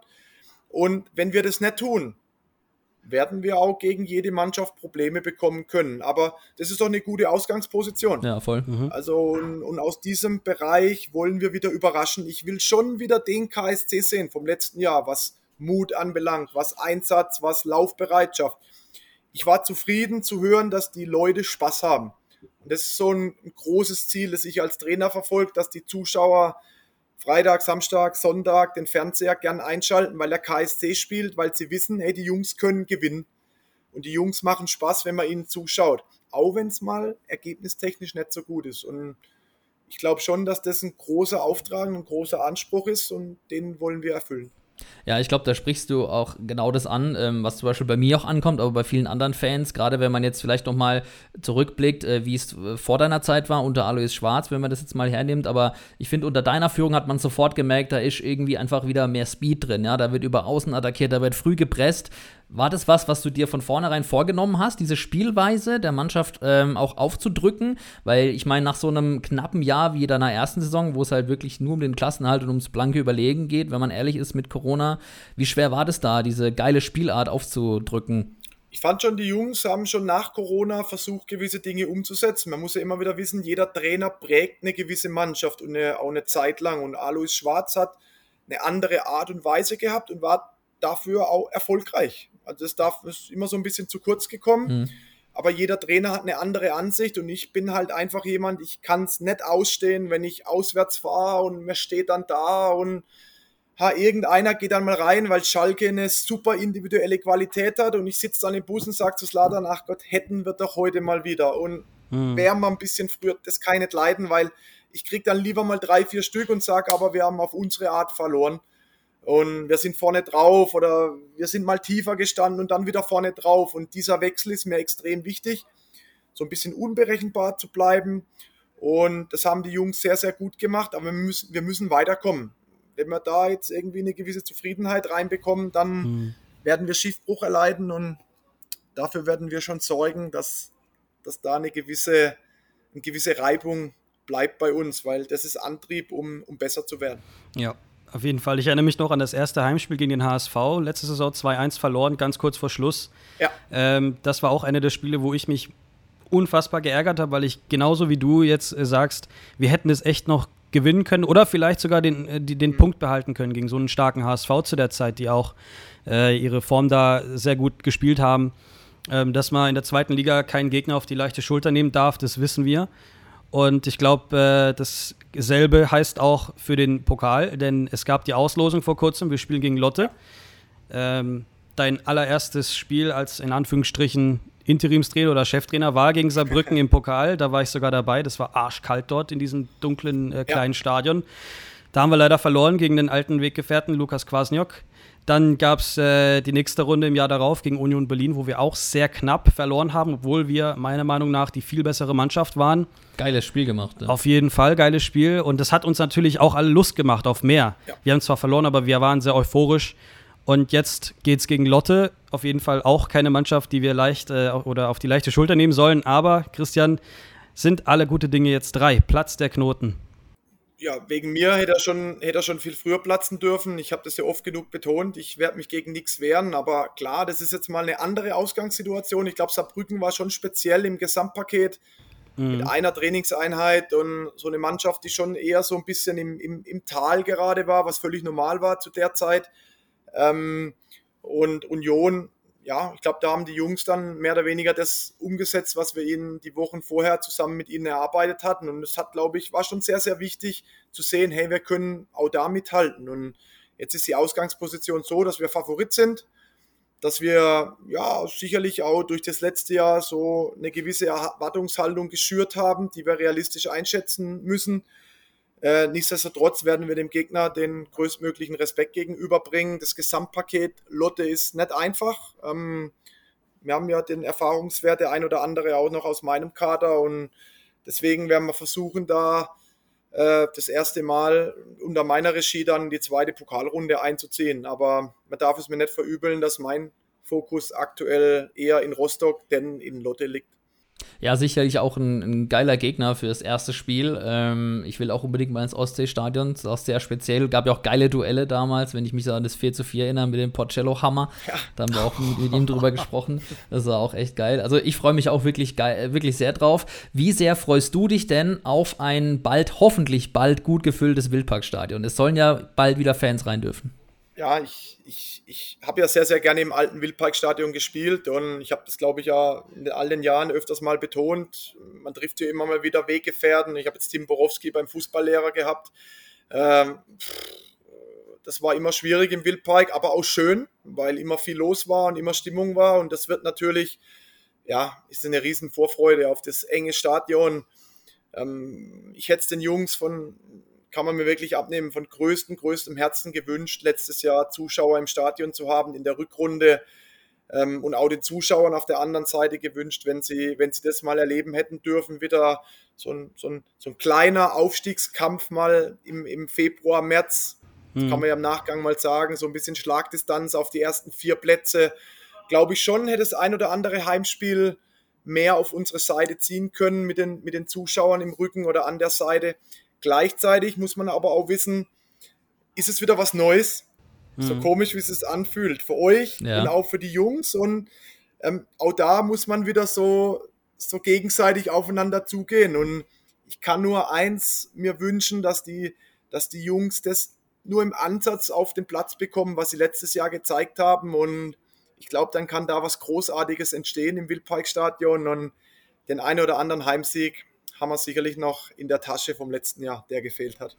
Und wenn wir das nicht tun, werden wir auch gegen jede Mannschaft Probleme bekommen können. Aber das ist doch eine gute Ausgangsposition. Ja, voll. Mhm. Also, und, und, aus diesem Bereich wollen wir wieder überraschen. Ich will schon wieder den KSC sehen vom letzten Jahr, was Mut anbelangt, was Einsatz, was Laufbereitschaft. Ich war zufrieden zu hören, dass die Leute Spaß haben. Und das ist so ein, ein großes Ziel, das ich als Trainer verfolge, dass die Zuschauer Freitag, Samstag, Sonntag den Fernseher gern einschalten, weil der KSC spielt, weil sie wissen, hey, die Jungs können gewinnen. Und die Jungs machen Spaß, wenn man ihnen zuschaut. Auch wenn es mal ergebnistechnisch nicht so gut ist. Und ich glaube schon, dass das ein großer Auftrag, ein großer Anspruch ist und den wollen wir erfüllen. Ja, ich glaube, da sprichst du auch genau das an, ähm, was zum Beispiel bei mir auch ankommt, aber bei vielen anderen Fans, gerade wenn man jetzt vielleicht nochmal zurückblickt, äh, wie es äh, vor deiner Zeit war, unter Alois Schwarz, wenn man das jetzt mal hernimmt, aber ich finde, unter deiner Führung hat man sofort gemerkt, da ist irgendwie einfach wieder mehr Speed drin, ja, da wird über Außen attackiert, da wird früh gepresst, war das was, was du dir von vornherein vorgenommen hast, diese Spielweise der Mannschaft ähm, auch aufzudrücken? Weil ich meine, nach so einem knappen Jahr wie deiner ersten Saison, wo es halt wirklich nur um den Klassenhalt und ums blanke Überlegen geht, wenn man ehrlich ist mit Corona, wie schwer war das da, diese geile Spielart aufzudrücken? Ich fand schon, die Jungs haben schon nach Corona versucht, gewisse Dinge umzusetzen. Man muss ja immer wieder wissen, jeder Trainer prägt eine gewisse Mannschaft und eine, auch eine Zeit lang. Und Alois Schwarz hat eine andere Art und Weise gehabt und war dafür auch erfolgreich. Also das darf ist immer so ein bisschen zu kurz gekommen. Mhm. Aber jeder Trainer hat eine andere Ansicht und ich bin halt einfach jemand, ich kann es nicht ausstehen, wenn ich auswärts fahre und mir steht dann da und ha, irgendeiner geht dann mal rein, weil Schalke eine super individuelle Qualität hat und ich sitze dann im Bus und sage zu Sladan, ach Gott, hätten wir doch heute mal wieder. Und mhm. wäre mal ein bisschen früher, das kann ich nicht leiden, weil ich kriege dann lieber mal drei, vier Stück und sage, aber wir haben auf unsere Art verloren und wir sind vorne drauf oder wir sind mal tiefer gestanden und dann wieder vorne drauf. Und dieser Wechsel ist mir extrem wichtig, so ein bisschen unberechenbar zu bleiben. Und das haben die Jungs sehr, sehr gut gemacht, aber wir müssen, wir müssen weiterkommen. Wenn wir da jetzt irgendwie eine gewisse Zufriedenheit reinbekommen, dann mhm. werden wir Schiffbruch erleiden und dafür werden wir schon sorgen, dass, dass da eine gewisse, eine gewisse Reibung bleibt bei uns, weil das ist Antrieb, um, um besser zu werden. Ja, auf jeden Fall. Ich erinnere mich noch an das erste Heimspiel gegen den HSV. Letzte Saison 2-1 verloren, ganz kurz vor Schluss. Ja. Ähm, das war auch eine der Spiele, wo ich mich unfassbar geärgert habe, weil ich genauso wie du jetzt äh, sagst, wir hätten es echt noch gewinnen können oder vielleicht sogar den, äh, den mhm. Punkt behalten können gegen so einen starken HSV zu der Zeit, die auch äh, ihre Form da sehr gut gespielt haben. Ähm, dass man in der zweiten Liga keinen Gegner auf die leichte Schulter nehmen darf, das wissen wir. Und ich glaube, äh, dasselbe heißt auch für den Pokal, denn es gab die Auslosung vor kurzem. Wir spielen gegen Lotte. Ähm, dein allererstes Spiel als in Anführungsstrichen Interimstrainer oder Cheftrainer war gegen Saarbrücken im Pokal. Da war ich sogar dabei. Das war arschkalt dort in diesem dunklen äh, kleinen ja. Stadion. Da haben wir leider verloren gegen den alten Weggefährten Lukas Kwasniok. Dann gab es äh, die nächste Runde im Jahr darauf gegen Union Berlin, wo wir auch sehr knapp verloren haben, obwohl wir meiner Meinung nach die viel bessere Mannschaft waren. Geiles Spiel gemacht. Ja. Auf jeden Fall, geiles Spiel. Und das hat uns natürlich auch alle Lust gemacht auf mehr. Ja. Wir haben zwar verloren, aber wir waren sehr euphorisch. Und jetzt geht es gegen Lotte. Auf jeden Fall auch keine Mannschaft, die wir leicht äh, oder auf die leichte Schulter nehmen sollen. Aber, Christian, sind alle gute Dinge jetzt drei. Platz der Knoten ja, wegen mir hätte er schon, hätte er schon viel früher platzen dürfen. Ich habe das ja oft genug betont. Ich werde mich gegen nichts wehren, aber klar, das ist jetzt mal eine andere Ausgangssituation. Ich glaube, Saarbrücken war schon speziell im Gesamtpaket mhm. mit einer Trainingseinheit und so eine Mannschaft, die schon eher so ein bisschen im, im, im Tal gerade war, was völlig normal war zu der Zeit. Ähm, und Union ja, ich glaube, da haben die Jungs dann mehr oder weniger das umgesetzt, was wir ihnen die Wochen vorher zusammen mit ihnen erarbeitet hatten. Und es hat, glaube ich, war schon sehr, sehr wichtig zu sehen, hey, wir können auch da mithalten. Und jetzt ist die Ausgangsposition so, dass wir Favorit sind, dass wir ja sicherlich auch durch das letzte Jahr so eine gewisse Erwartungshaltung geschürt haben, die wir realistisch einschätzen müssen. Äh, nichtsdestotrotz werden wir dem Gegner den größtmöglichen Respekt gegenüberbringen. Das Gesamtpaket Lotte ist nicht einfach. Ähm, wir haben ja den Erfahrungswert der ein oder andere auch noch aus meinem Kader und deswegen werden wir versuchen, da äh, das erste Mal unter meiner Regie dann die zweite Pokalrunde einzuziehen. Aber man darf es mir nicht verübeln, dass mein Fokus aktuell eher in Rostock denn in Lotte liegt. Ja, sicherlich auch ein, ein, geiler Gegner für das erste Spiel. Ähm, ich will auch unbedingt mal ins Ostseestadion. Das ist auch sehr speziell. Gab ja auch geile Duelle damals, wenn ich mich so an das 4 zu 4 erinnere mit dem Porcello-Hammer. Ja. Da haben wir auch mit, mit, ihm drüber gesprochen. Das war auch echt geil. Also ich freue mich auch wirklich, geil, wirklich sehr drauf. Wie sehr freust du dich denn auf ein bald, hoffentlich bald gut gefülltes Wildparkstadion? Es sollen ja bald wieder Fans rein dürfen ja, ich, ich, ich habe ja sehr, sehr gerne im alten Wildparkstadion gespielt und ich habe das, glaube ich, ja in all den Jahren öfters mal betont. Man trifft hier immer mal wieder Weggefährten. Ich habe jetzt Tim Borowski beim Fußballlehrer gehabt. Ähm, das war immer schwierig im Wildpark, aber auch schön, weil immer viel los war und immer Stimmung war und das wird natürlich, ja, ist eine riesen Vorfreude auf das enge Stadion. Ähm, ich hätte es den Jungs von kann man mir wirklich abnehmen, von größtem, größtem Herzen gewünscht, letztes Jahr Zuschauer im Stadion zu haben in der Rückrunde ähm, und auch den Zuschauern auf der anderen Seite gewünscht, wenn sie, wenn sie das mal erleben hätten dürfen, wieder so ein, so ein, so ein kleiner Aufstiegskampf mal im, im Februar, März, hm. kann man ja im Nachgang mal sagen, so ein bisschen Schlagdistanz auf die ersten vier Plätze. Glaube ich schon, hätte das ein oder andere Heimspiel mehr auf unsere Seite ziehen können mit den, mit den Zuschauern im Rücken oder an der Seite. Gleichzeitig muss man aber auch wissen, ist es wieder was Neues? Mhm. So komisch, wie es sich anfühlt. Für euch ja. und auch für die Jungs. Und ähm, auch da muss man wieder so, so gegenseitig aufeinander zugehen. Und ich kann nur eins mir wünschen, dass die, dass die Jungs das nur im Ansatz auf den Platz bekommen, was sie letztes Jahr gezeigt haben. Und ich glaube, dann kann da was Großartiges entstehen im Wildparkstadion. Und den einen oder anderen Heimsieg haben wir sicherlich noch in der Tasche vom letzten Jahr, der gefehlt hat.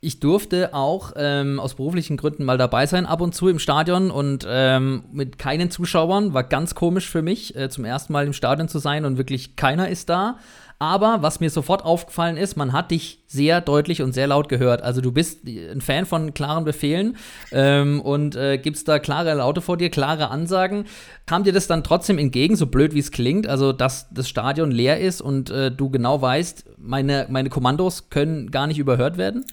Ich durfte auch ähm, aus beruflichen Gründen mal dabei sein, ab und zu im Stadion und ähm, mit keinen Zuschauern. War ganz komisch für mich, äh, zum ersten Mal im Stadion zu sein und wirklich keiner ist da. Aber was mir sofort aufgefallen ist, man hat dich sehr deutlich und sehr laut gehört. Also du bist ein Fan von klaren Befehlen ähm, und äh, gibst da klare Laute vor dir, klare Ansagen. Kam dir das dann trotzdem entgegen, so blöd wie es klingt, also dass das Stadion leer ist und äh, du genau weißt, meine, meine Kommandos können gar nicht überhört werden?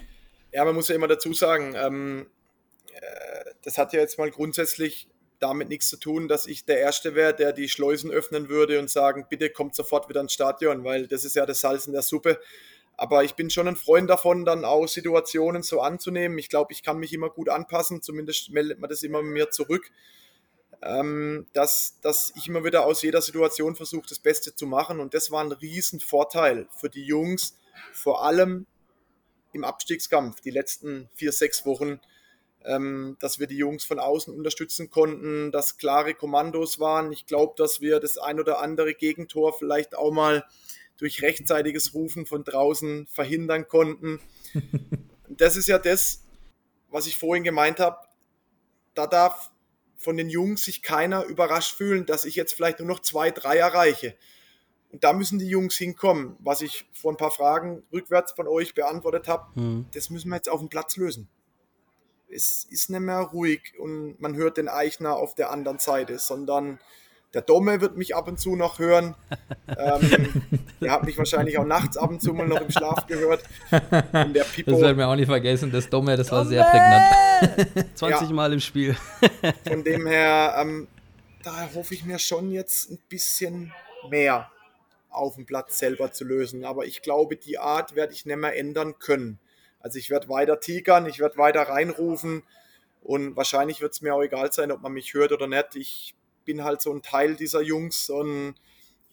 Ja, man muss ja immer dazu sagen, ähm, äh, das hat ja jetzt mal grundsätzlich damit nichts zu tun, dass ich der Erste wäre, der die Schleusen öffnen würde und sagen, bitte kommt sofort wieder ins Stadion, weil das ist ja das Salz in der Suppe. Aber ich bin schon ein Freund davon, dann auch Situationen so anzunehmen. Ich glaube, ich kann mich immer gut anpassen, zumindest meldet man das immer mir zurück, ähm, dass, dass ich immer wieder aus jeder Situation versuche, das Beste zu machen. Und das war ein Riesenvorteil für die Jungs, vor allem im Abstiegskampf, die letzten vier, sechs Wochen ähm, dass wir die Jungs von außen unterstützen konnten, dass klare Kommandos waren. Ich glaube, dass wir das ein oder andere Gegentor vielleicht auch mal durch rechtzeitiges Rufen von draußen verhindern konnten. das ist ja das, was ich vorhin gemeint habe. Da darf von den Jungs sich keiner überrascht fühlen, dass ich jetzt vielleicht nur noch zwei, drei erreiche. Und da müssen die Jungs hinkommen. Was ich vor ein paar Fragen rückwärts von euch beantwortet habe, mhm. das müssen wir jetzt auf dem Platz lösen. Es ist nicht mehr ruhig und man hört den Eichner auf der anderen Seite, sondern der Domme wird mich ab und zu noch hören. ähm, der hat mich wahrscheinlich auch nachts ab und zu mal noch im Schlaf gehört. Und der Pipo, das werden wir auch nicht vergessen, das Domme, das war sehr prägnant. 20 ja. Mal im Spiel. Von dem her, ähm, da hoffe ich mir schon jetzt ein bisschen mehr auf dem Platz selber zu lösen. Aber ich glaube, die Art werde ich nicht mehr ändern können. Also ich werde weiter tigern, ich werde weiter reinrufen und wahrscheinlich wird es mir auch egal sein, ob man mich hört oder nicht. Ich bin halt so ein Teil dieser Jungs und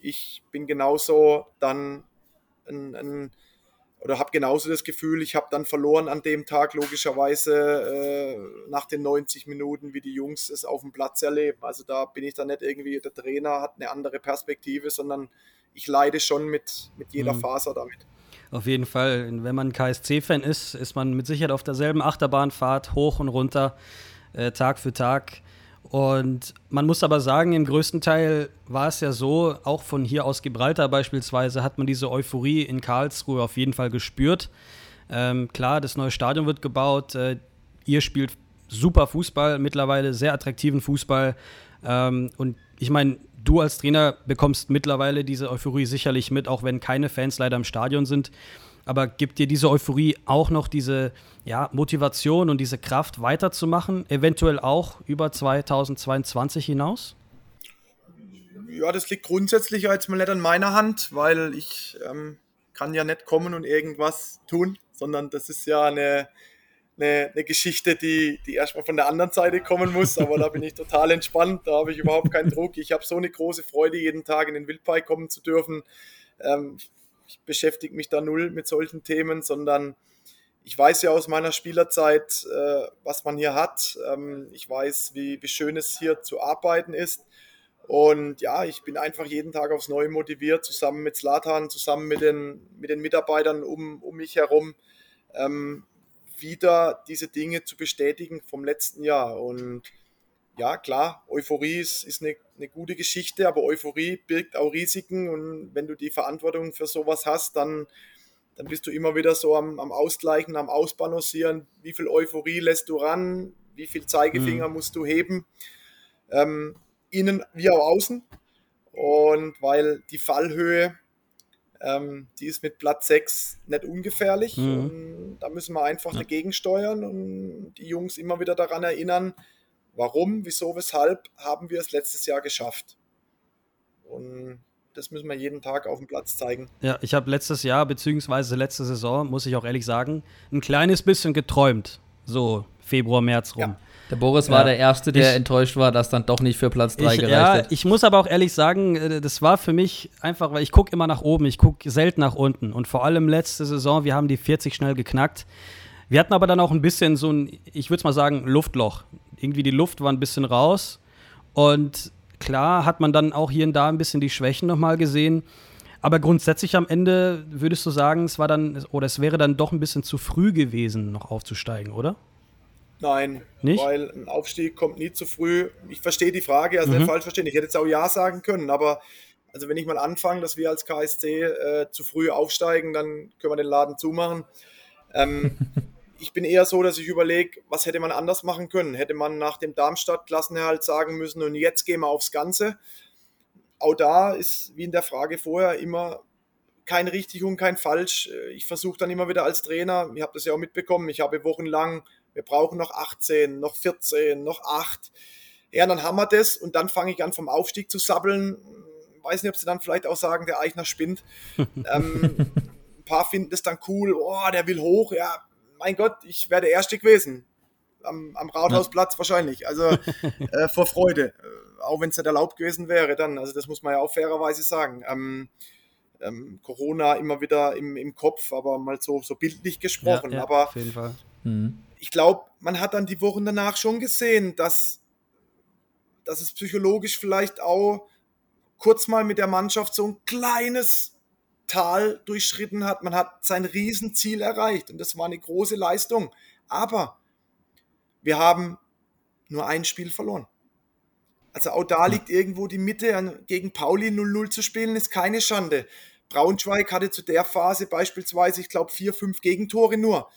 ich bin genauso dann ein, ein oder habe genauso das Gefühl, ich habe dann verloren an dem Tag logischerweise äh, nach den 90 Minuten, wie die Jungs es auf dem Platz erleben. Also da bin ich dann nicht irgendwie, der Trainer hat eine andere Perspektive, sondern ich leide schon mit, mit jeder mhm. Faser damit. Auf jeden Fall. Wenn man KSC-Fan ist, ist man mit Sicherheit auf derselben Achterbahnfahrt hoch und runter, äh, Tag für Tag. Und man muss aber sagen, im größten Teil war es ja so, auch von hier aus Gibraltar beispielsweise, hat man diese Euphorie in Karlsruhe auf jeden Fall gespürt. Ähm, klar, das neue Stadion wird gebaut. Äh, ihr spielt super Fußball, mittlerweile sehr attraktiven Fußball. Ähm, und ich meine, du als Trainer bekommst mittlerweile diese Euphorie sicherlich mit, auch wenn keine Fans leider im Stadion sind. Aber gibt dir diese Euphorie auch noch diese ja, Motivation und diese Kraft weiterzumachen, eventuell auch über 2022 hinaus? Ja, das liegt grundsätzlich jetzt mal nicht an meiner Hand, weil ich ähm, kann ja nicht kommen und irgendwas tun, sondern das ist ja eine, eine, eine, Geschichte, die, die erstmal von der anderen Seite kommen muss, aber da bin ich total entspannt, da habe ich überhaupt keinen Druck. Ich habe so eine große Freude, jeden Tag in den Wildpark kommen zu dürfen. Ähm, ich beschäftige mich da null mit solchen Themen, sondern ich weiß ja aus meiner Spielerzeit, äh, was man hier hat. Ähm, ich weiß, wie, wie schön es hier zu arbeiten ist. Und ja, ich bin einfach jeden Tag aufs Neue motiviert, zusammen mit Slatan, zusammen mit den, mit den Mitarbeitern um, um mich herum, ähm, wieder diese Dinge zu bestätigen vom letzten Jahr. Und ja, klar, Euphorie ist, ist eine, eine gute Geschichte, aber Euphorie birgt auch Risiken. Und wenn du die Verantwortung für sowas hast, dann dann bist du immer wieder so am, am Ausgleichen, am Ausbalancieren. Wie viel Euphorie lässt du ran? Wie viel Zeigefinger mhm. musst du heben? Ähm, innen wie auch außen. Und weil die Fallhöhe, ähm, die ist mit Platz 6 nicht ungefährlich. Mhm. Und da müssen wir einfach ja. dagegen steuern und die Jungs immer wieder daran erinnern, warum, wieso, weshalb haben wir es letztes Jahr geschafft. Und das müssen wir jeden Tag auf dem Platz zeigen. Ja, ich habe letztes Jahr, beziehungsweise letzte Saison, muss ich auch ehrlich sagen, ein kleines bisschen geträumt. So Februar, März rum. Ja. Der Boris war ja. der Erste, der ich, enttäuscht war, dass dann doch nicht für Platz 3 gereicht ja, hat. Ich muss aber auch ehrlich sagen, äh, das war für mich einfach, weil ich gucke immer nach oben, ich gucke selten nach unten. Und vor allem letzte Saison, wir haben die 40 schnell geknackt. Wir hatten aber dann auch ein bisschen so ein, ich würde mal sagen, Luftloch. Irgendwie die Luft war ein bisschen raus. Und Klar hat man dann auch hier und da ein bisschen die Schwächen nochmal gesehen. Aber grundsätzlich am Ende würdest du sagen, es war dann, oder es wäre dann doch ein bisschen zu früh gewesen, noch aufzusteigen, oder? Nein, nicht? weil ein Aufstieg kommt nie zu früh. Ich verstehe die Frage, also mhm. nicht falsch verstehen. Ich hätte jetzt auch Ja sagen können, aber also wenn ich mal anfange, dass wir als KSC äh, zu früh aufsteigen, dann können wir den Laden zumachen. Ähm, ich bin eher so, dass ich überlege, was hätte man anders machen können? Hätte man nach dem Darmstadt-Klassenerhalt sagen müssen und jetzt gehen wir aufs Ganze? Auch da ist, wie in der Frage vorher, immer kein richtig und kein falsch. Ich versuche dann immer wieder als Trainer, ich habe das ja auch mitbekommen, ich habe wochenlang, wir brauchen noch 18, noch 14, noch 8. Ja, dann haben wir das und dann fange ich an vom Aufstieg zu sabbeln. Weiß nicht, ob sie dann vielleicht auch sagen, der Eichner spinnt. ähm, ein paar finden das dann cool, oh, der will hoch, ja, mein Gott, ich wäre der Erste gewesen. Am, am Rathausplatz ja. wahrscheinlich. Also äh, vor Freude. Äh, auch wenn es nicht erlaubt gewesen wäre, dann. Also das muss man ja auch fairerweise sagen. Ähm, ähm, Corona immer wieder im, im Kopf, aber mal so, so bildlich gesprochen. Ja, ja, aber auf jeden Fall. Mhm. ich glaube, man hat dann die Wochen danach schon gesehen, dass, dass es psychologisch vielleicht auch kurz mal mit der Mannschaft so ein kleines Tal durchschritten hat. Man hat sein Riesenziel erreicht und das war eine große Leistung. Aber wir haben nur ein Spiel verloren. Also auch da liegt irgendwo die Mitte. Gegen Pauli 0-0 zu spielen, ist keine Schande. Braunschweig hatte zu der Phase beispielsweise, ich glaube, vier, fünf Gegentore nur.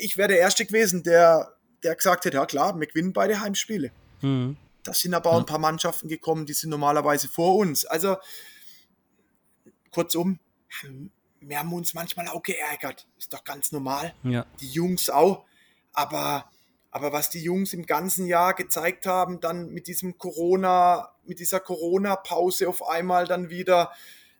Ich wäre der Erste gewesen, der der gesagt hat, ja klar, wir gewinnen beide Heimspiele. Mhm. Da sind aber auch ein paar Mannschaften gekommen, die sind normalerweise vor uns. Also kurzum, wir haben uns manchmal auch geärgert. Ist doch ganz normal. Ja. Die Jungs auch. Aber, aber was die Jungs im ganzen Jahr gezeigt haben, dann mit diesem Corona, mit dieser Corona-Pause auf einmal dann wieder,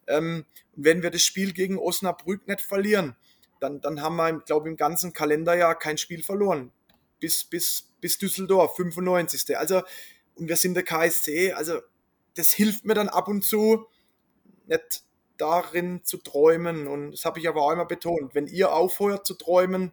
ähm, wenn wir das Spiel gegen Osnabrück nicht verlieren, dann, dann haben wir, glaube ich, im ganzen Kalenderjahr kein Spiel verloren. Bis, bis, bis Düsseldorf, 95. Also, und wir sind der KSC, also das hilft mir dann ab und zu, nicht darin zu träumen. Und das habe ich aber auch immer betont. Wenn ihr aufhört zu träumen,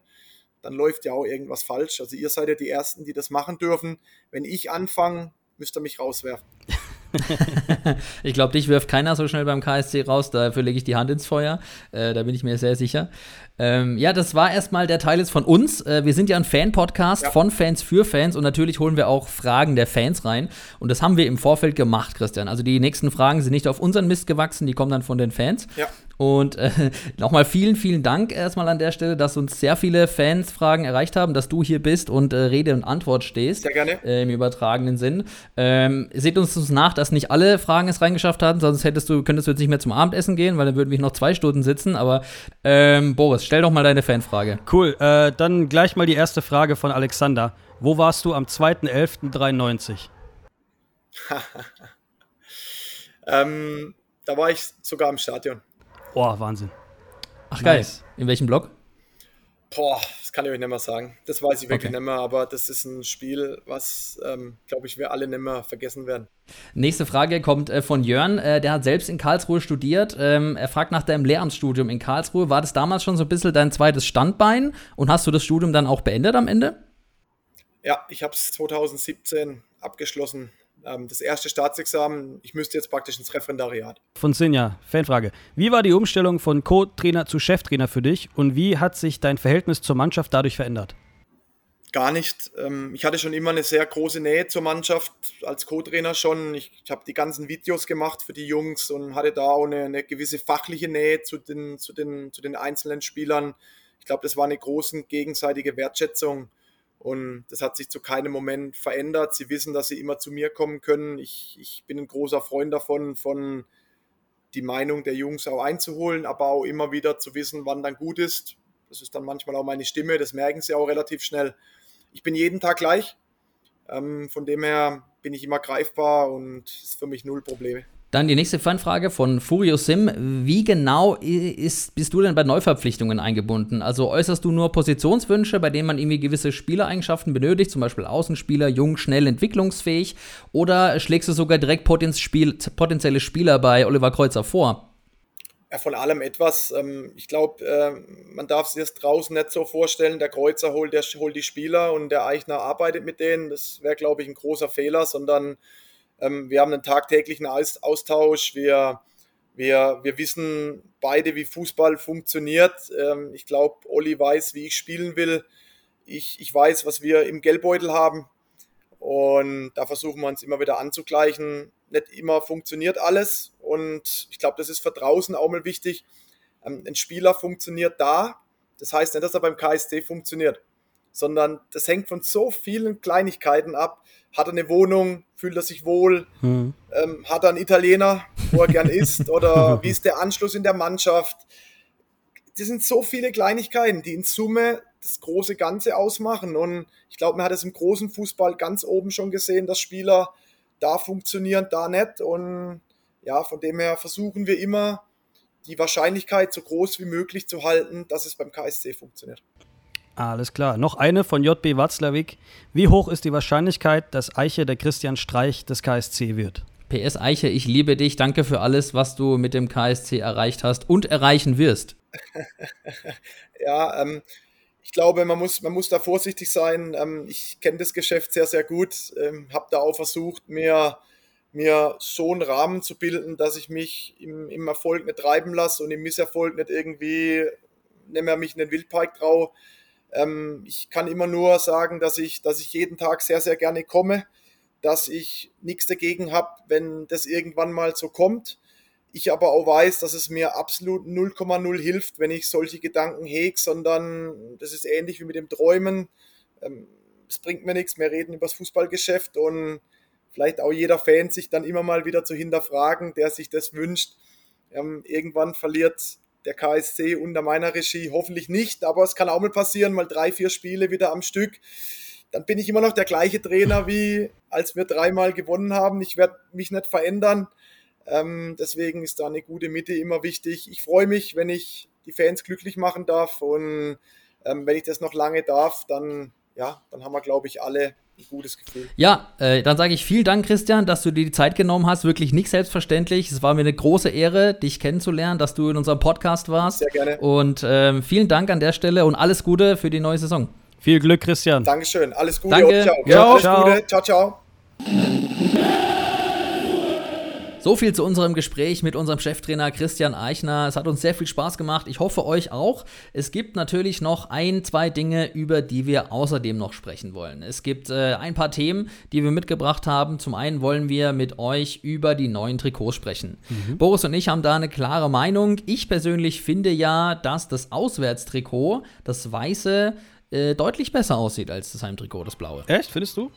dann läuft ja auch irgendwas falsch. Also ihr seid ja die Ersten, die das machen dürfen. Wenn ich anfange, müsst ihr mich rauswerfen. ich glaube, dich wirft keiner so schnell beim KSC raus, dafür lege ich die Hand ins Feuer. Äh, da bin ich mir sehr sicher. Ähm, ja, das war erstmal der Teil ist von uns. Äh, wir sind ja ein Fan-Podcast ja. von Fans für Fans und natürlich holen wir auch Fragen der Fans rein. Und das haben wir im Vorfeld gemacht, Christian. Also die nächsten Fragen sind nicht auf unseren Mist gewachsen, die kommen dann von den Fans. Ja. Und äh, nochmal vielen, vielen Dank erstmal an der Stelle, dass uns sehr viele Fans-Fragen erreicht haben, dass du hier bist und äh, Rede und Antwort stehst. Sehr gerne. Äh, Im übertragenen Sinn. Ähm, seht uns nach, dass nicht alle Fragen es reingeschafft haben, sonst hättest du, könntest du jetzt nicht mehr zum Abendessen gehen, weil dann würden wir noch zwei Stunden sitzen. Aber ähm, Boris, stell doch mal deine Fanfrage. Cool. Äh, dann gleich mal die erste Frage von Alexander. Wo warst du am 2.11.93? ähm, da war ich sogar im Stadion. Boah, Wahnsinn. Ach nice. geil. In welchem Block? Boah, das kann ich euch nicht mehr sagen. Das weiß ich wirklich okay. nicht mehr, aber das ist ein Spiel, was, ähm, glaube ich, wir alle nicht mehr vergessen werden. Nächste Frage kommt äh, von Jörn. Äh, der hat selbst in Karlsruhe studiert. Ähm, er fragt nach deinem Lehramtsstudium in Karlsruhe. War das damals schon so ein bisschen dein zweites Standbein? Und hast du das Studium dann auch beendet am Ende? Ja, ich habe es 2017 abgeschlossen das erste Staatsexamen. Ich müsste jetzt praktisch ins Referendariat. Von Sinja, Fanfrage. Wie war die Umstellung von Co-Trainer zu Cheftrainer für dich und wie hat sich dein Verhältnis zur Mannschaft dadurch verändert? Gar nicht. Ähm, ich hatte schon immer eine sehr große Nähe zur Mannschaft als Co-Trainer schon. Ich, ich habe die ganzen Videos gemacht für die Jungs und hatte da auch eine, eine gewisse fachliche Nähe zu den, zu den, zu den einzelnen Spielern. Ich glaube, das war eine große gegenseitige Wertschätzung. Und das hat sich zu keinem Moment verändert. Sie wissen, dass sie immer zu mir kommen können. Ich, ich bin ein großer Freund davon, von die Meinung der Jungs auch einzuholen, aber auch immer wieder zu wissen, wann dann gut ist. Das ist dann manchmal auch meine Stimme, das merken sie auch relativ schnell. Ich bin jeden Tag gleich. Ähm, von dem her bin ich immer greifbar und ist für mich null Probleme. Dann die nächste Fanfrage von Furio Sim. Wie genau ist, bist du denn bei Neuverpflichtungen eingebunden? Also äußerst du nur Positionswünsche, bei denen man irgendwie gewisse Spielereigenschaften benötigt, zum Beispiel Außenspieler, jung, schnell, entwicklungsfähig? Oder schlägst du sogar direkt potenzielle Spieler bei Oliver Kreuzer vor? Ja, von allem etwas. Ähm, ich glaube, äh, man darf sich das draußen nicht so vorstellen. Der Kreuzer holt, der holt die Spieler und der Eichner arbeitet mit denen. Das wäre, glaube ich, ein großer Fehler, sondern ähm, wir haben einen tagtäglichen Austausch. Wir, wir, wir wissen beide, wie Fußball funktioniert. Ähm, ich glaube, Olli weiß, wie ich spielen will. Ich, ich weiß, was wir im Geldbeutel haben. Und da versuchen wir uns immer wieder anzugleichen. Nicht immer funktioniert alles. Und ich glaube, das ist für draußen auch mal wichtig. Ähm, ein Spieler funktioniert da. Das heißt nicht, dass er beim KSC funktioniert sondern das hängt von so vielen Kleinigkeiten ab. Hat er eine Wohnung, fühlt er sich wohl, hm. ähm, hat er einen Italiener, wo er gern isst, oder wie ist der Anschluss in der Mannschaft? Das sind so viele Kleinigkeiten, die in Summe das große Ganze ausmachen. Und ich glaube, man hat es im großen Fußball ganz oben schon gesehen, dass Spieler da funktionieren, da nicht. Und ja, von dem her versuchen wir immer, die Wahrscheinlichkeit so groß wie möglich zu halten, dass es beim KSC funktioniert. Alles klar. Noch eine von JB Watzlawick. Wie hoch ist die Wahrscheinlichkeit, dass Eiche der Christian Streich des KSC wird? PS Eiche, ich liebe dich. Danke für alles, was du mit dem KSC erreicht hast und erreichen wirst. ja, ähm, ich glaube, man muss, man muss da vorsichtig sein. Ähm, ich kenne das Geschäft sehr, sehr gut. Ähm, Habe da auch versucht, mir, mir so einen Rahmen zu bilden, dass ich mich im, im Erfolg nicht treiben lasse und im Misserfolg nicht irgendwie, nicht mehr mich in den Wildpark traue. Ähm, ich kann immer nur sagen, dass ich, dass ich jeden Tag sehr, sehr gerne komme, dass ich nichts dagegen habe, wenn das irgendwann mal so kommt. Ich aber auch weiß, dass es mir absolut 0,0 hilft, wenn ich solche Gedanken hege, sondern das ist ähnlich wie mit dem Träumen. Ähm, es bringt mir nichts, wir reden über das Fußballgeschäft und vielleicht auch jeder Fan sich dann immer mal wieder zu hinterfragen, der sich das wünscht. Ähm, irgendwann verliert der KSC unter meiner Regie hoffentlich nicht, aber es kann auch mal passieren, mal drei, vier Spiele wieder am Stück. Dann bin ich immer noch der gleiche Trainer, wie als wir dreimal gewonnen haben. Ich werde mich nicht verändern. Ähm, deswegen ist da eine gute Mitte immer wichtig. Ich freue mich, wenn ich die Fans glücklich machen darf und ähm, wenn ich das noch lange darf, dann ja, dann haben wir, glaube ich, alle ein gutes Gefühl. Ja, äh, dann sage ich vielen Dank, Christian, dass du dir die Zeit genommen hast. Wirklich nicht selbstverständlich. Es war mir eine große Ehre, dich kennenzulernen, dass du in unserem Podcast warst. Sehr gerne. Und ähm, vielen Dank an der Stelle und alles Gute für die neue Saison. Viel Glück, Christian. Dankeschön. Alles Gute Danke. und ciao. Ja, alles ciao. Gute. Ciao, ciao. So viel zu unserem Gespräch mit unserem Cheftrainer Christian Eichner. Es hat uns sehr viel Spaß gemacht. Ich hoffe euch auch. Es gibt natürlich noch ein, zwei Dinge, über die wir außerdem noch sprechen wollen. Es gibt äh, ein paar Themen, die wir mitgebracht haben. Zum einen wollen wir mit euch über die neuen Trikots sprechen. Boris und ich haben da eine klare Meinung. Ich persönlich finde ja, dass das Auswärtstrikot, das weiße, äh, deutlich besser aussieht als das Heimtrikot, das blaue. Echt, findest du?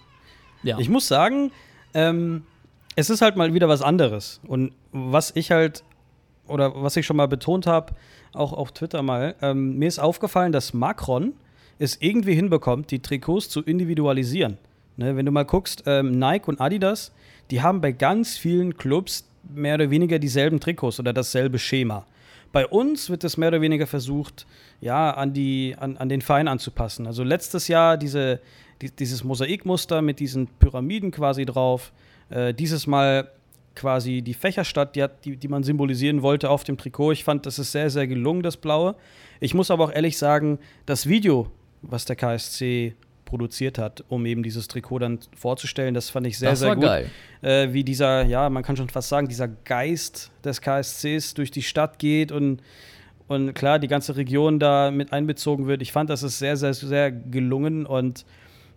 Ja. Ich muss sagen, ähm, es ist halt mal wieder was anderes. Und was ich halt, oder was ich schon mal betont habe, auch auf Twitter mal, ähm, mir ist aufgefallen, dass Macron es irgendwie hinbekommt, die Trikots zu individualisieren. Ne, wenn du mal guckst, ähm, Nike und Adidas, die haben bei ganz vielen Clubs mehr oder weniger dieselben Trikots oder dasselbe Schema. Bei uns wird es mehr oder weniger versucht, ja, an, die, an, an den Verein anzupassen. Also letztes Jahr diese, die, dieses Mosaikmuster mit diesen Pyramiden quasi drauf. Äh, dieses Mal quasi die Fächerstadt, die, hat, die, die man symbolisieren wollte auf dem Trikot. Ich fand, das ist sehr, sehr gelungen, das Blaue. Ich muss aber auch ehrlich sagen, das Video, was der KSC produziert hat, um eben dieses Trikot dann vorzustellen, das fand ich sehr, Das sehr war gut. geil. Äh, wie dieser, ja, man kann schon fast sagen, dieser Geist des KSCs durch die Stadt geht und, und klar, die ganze Region da mit einbezogen wird. Ich fand, das ist sehr, sehr, sehr gelungen und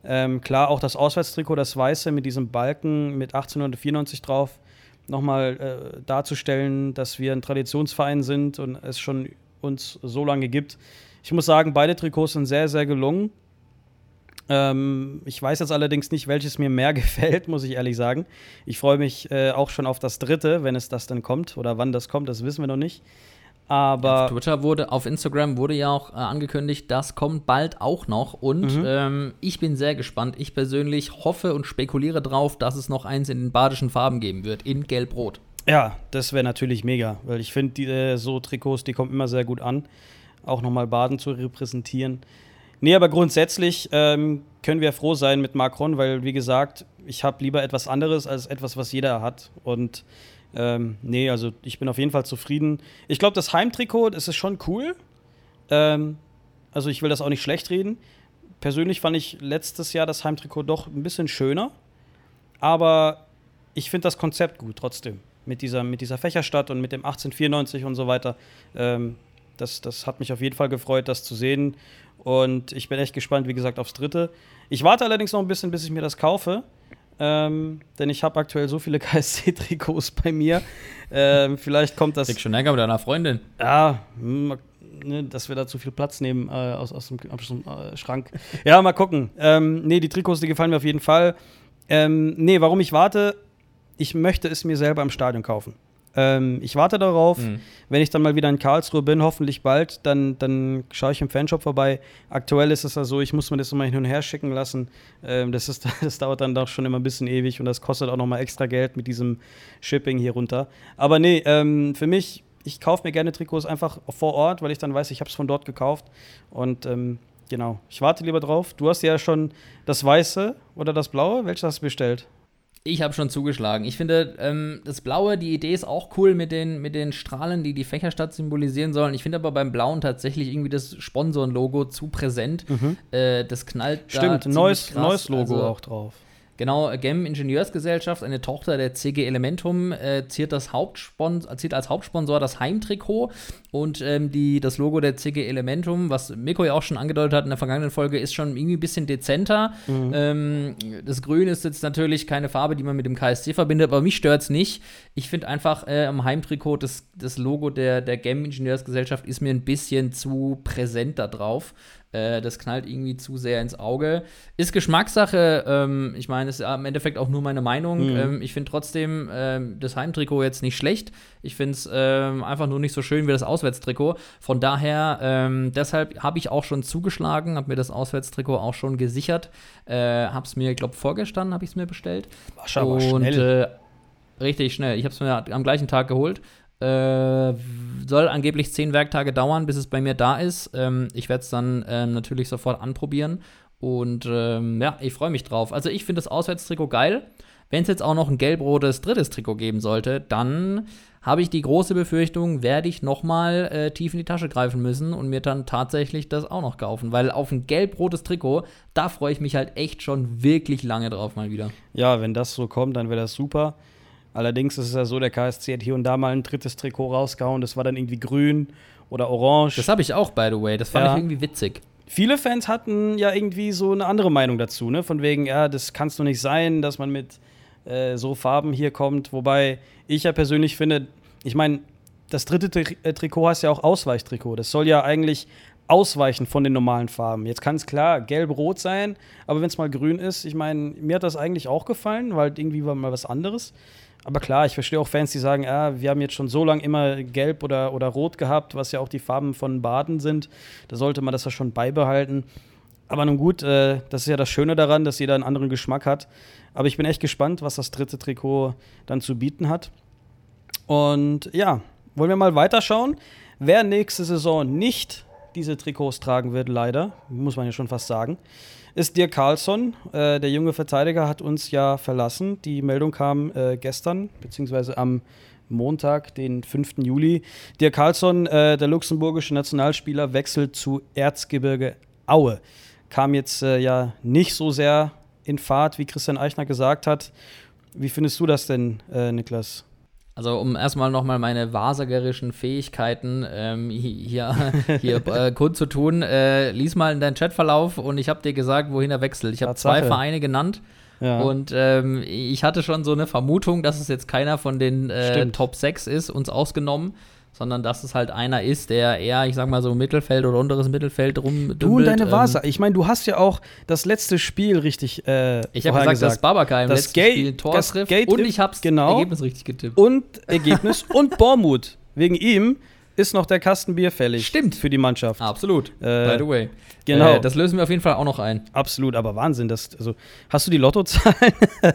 ähm, klar, auch das Auswärtstrikot, das Weiße mit diesem Balken mit 1894 drauf, nochmal äh, darzustellen, dass wir ein Traditionsverein sind und es schon uns so lange gibt. Ich muss sagen, beide Trikots sind sehr, sehr gelungen. Ähm, ich weiß jetzt allerdings nicht, welches mir mehr gefällt, muss ich ehrlich sagen. Ich freue mich äh, auch schon auf das dritte, wenn es das dann kommt oder wann das kommt, das wissen wir noch nicht. Aber Auf Twitter wurde, auf Instagram wurde ja auch äh, angekündigt, das kommt bald auch noch. Und Mhm. ähm, ich bin sehr gespannt. Ich persönlich hoffe und spekuliere drauf, dass es noch eins in den badischen Farben geben wird, in Gelb-Rot. Ja, das wäre natürlich mega, weil ich finde, die, äh, so Trikots, die kommen immer sehr gut an, auch nochmal Baden zu repräsentieren. Nee, aber grundsätzlich ähm, können wir froh sein mit Macron, weil, wie gesagt, ich habe lieber etwas anderes als etwas, was jeder hat. Und ähm, nee, also ich bin auf jeden Fall zufrieden. Ich glaube, das Heimtrikot, ist schon cool. Ähm, also ich will das auch nicht schlecht reden. Persönlich fand ich letztes Jahr das Heimtrikot doch ein bisschen schöner. Aber ich finde das Konzept gut trotzdem. Mit dieser, mit dieser Fächerstadt und mit dem 1894 und so weiter. Ähm, das, das hat mich auf jeden Fall gefreut, das zu sehen. Und ich bin echt gespannt, wie gesagt, aufs dritte. Ich warte allerdings noch ein bisschen, bis ich mir das kaufe. Ähm, denn ich habe aktuell so viele KSC-Trikots bei mir. Ähm, vielleicht kommt das. Krieg schon Ärger mit deiner Freundin. Ja, hm, ne, dass wir da zu viel Platz nehmen äh, aus, aus dem, aus dem äh, Schrank. Ja, mal gucken. Ähm, nee, die Trikots, die gefallen mir auf jeden Fall. Nee, warum ich warte, ich möchte es mir selber im Stadion kaufen. Ähm, ich warte darauf, wenn ich dann mal wieder in Karlsruhe bin, hoffentlich bald, dann, dann schaue ich im Fanshop vorbei. Aktuell ist es ja so, ich muss mir das immer hin und her schicken lassen. Ähm, das, ist, das dauert dann doch schon immer ein bisschen ewig und das kostet auch nochmal extra Geld mit diesem Shipping hier runter. Aber nee, ähm, für mich, ich kaufe mir gerne Trikots einfach vor Ort, weil ich dann weiß, ich habe es von dort gekauft. Und ähm, genau, ich warte lieber drauf. Du hast ja schon das Weiße oder das Blaue. Welches hast du bestellt? Ich habe schon zugeschlagen. Ich finde, ähm, das Blaue, die Idee ist auch cool mit den, mit den Strahlen, die die Fächerstadt symbolisieren sollen. Ich finde aber beim Blauen tatsächlich irgendwie das Sponsorenlogo zu präsent. Äh, das knallt da Stimmt, ziemlich neues, krass. neues Logo Also, auch drauf. Genau, GEM Ingenieursgesellschaft, eine Tochter der CG Elementum, äh, ziert, das Hauptsponsor, ziert als Hauptsponsor das Heimtrikot und ähm, die, das Logo der CG Elementum, was Miko ja auch schon angedeutet hat in der vergangenen Folge, ist schon irgendwie ein bisschen dezenter. Ähm, das Grün ist jetzt natürlich keine Farbe, die man mit dem KSC verbindet, aber mich stört es nicht. Ich finde einfach äh, am Heimtrikot das, das Logo der, der GEM Ingenieursgesellschaft ist mir ein bisschen zu präsent da drauf. Äh, das knallt irgendwie zu sehr ins Auge. Ist Geschmackssache. Ähm, ich meine, es ist im Endeffekt auch nur meine Meinung. Mhm. Ähm, ich finde trotzdem ähm, das Heimtrikot jetzt nicht schlecht. Ich finde es ähm, einfach nur nicht so schön wie das Auswärtstrikot. Von daher, ähm, deshalb habe ich auch schon zugeschlagen, habe mir das Auswärtstrikot auch schon gesichert. Äh, habe es mir, ich glaube, vorgestern habe ich es mir bestellt. War schon Und schnell. äh, richtig schnell. Ich habe es mir am gleichen Tag geholt. Äh, soll angeblich zehn Werktage dauern, bis es bei mir da ist. Ähm, ich werde es dann ähm, natürlich sofort anprobieren. Und ähm, ja, ich freue mich drauf. Also ich finde das Auswärtstrikot geil. Wenn es jetzt auch noch ein gelb-rotes drittes Trikot geben sollte, dann habe ich die große Befürchtung, werde ich noch mal äh, tief in die Tasche greifen müssen und mir dann tatsächlich das auch noch kaufen. Weil auf ein gelb-rotes Trikot, da freue ich mich halt echt schon wirklich lange drauf mal wieder. Ja, wenn das so kommt, dann wäre das super. Allerdings ist es ja so, der KSC hat hier und da mal ein drittes Trikot rausgehauen. Das war dann irgendwie grün oder orange. Das habe ich auch, by the way. Das fand Ja. ich irgendwie witzig. Viele Fans hatten ja irgendwie so eine andere Meinung dazu, ne? Von wegen, ja, das kann es doch nicht sein, dass man mit äh, so Farben hier kommt. Wobei ich ja persönlich finde, ich meine, das dritte Tri äh, Trikot heißt ja auch Ausweichtrikot. Das soll ja eigentlich ausweichen von den normalen Farben. Jetzt kann es klar gelb-rot sein, aber wenn es mal grün ist, ich meine, mir hat das eigentlich auch gefallen, weil irgendwie war mal was anderes. Aber klar, ich verstehe auch Fans, die sagen, ja, wir haben jetzt schon so lange immer gelb oder, oder rot gehabt, was ja auch die Farben von Baden sind. Da sollte man das ja schon beibehalten. Aber nun gut, äh, das ist ja das Schöne daran, dass jeder einen anderen Geschmack hat. Aber ich bin echt gespannt, was das dritte Trikot dann zu bieten hat. Und ja, wollen wir mal weiterschauen. Wer nächste Saison nicht diese Trikots tragen wird, leider, muss man ja schon fast sagen, ist Dirk Carlsson. Äh, der junge Verteidiger hat uns ja verlassen. Die Meldung kam äh, gestern, beziehungsweise am Montag, den 5. Juli. Dirk Carlsson, äh, der luxemburgische Nationalspieler, wechselt zu Erzgebirge Aue. Kam jetzt äh, ja nicht so sehr in Fahrt, wie Christian Eichner gesagt hat. Wie findest du das denn, äh, Niklas? Also um erstmal nochmal meine wahrsagerischen Fähigkeiten ähm, hi- hier, hier äh, kundzutun, äh, lies mal in deinen Chatverlauf und ich habe dir gesagt, wohin er wechselt. Ich habe zwei. Vereine genannt Ja. und ähm, ich hatte schon so eine Vermutung, dass es jetzt keiner von den äh. Top 6 ist, uns ausgenommen, sondern dass es halt einer ist, der eher, ich sag mal so Mittelfeld oder unteres Mittelfeld rum. Du und deine ähm, Vasa. Ich meine, du hast ja auch das letzte Spiel richtig äh, Ich habe gesagt, dass Babaka im Das letzten Gate- Spiel ein Tor trifft und ich hab's genau. Ergebnis richtig getippt. und Ergebnis und Bormut. Wegen ihm ist noch der Kasten Bier fällig. Stimmt. Für die Mannschaft. Absolut, Äh, by the way. genau. Äh, das lösen wir auf jeden Fall auch noch ein. Absolut, aber Wahnsinn. Das, also, hast du die Lottozahlen?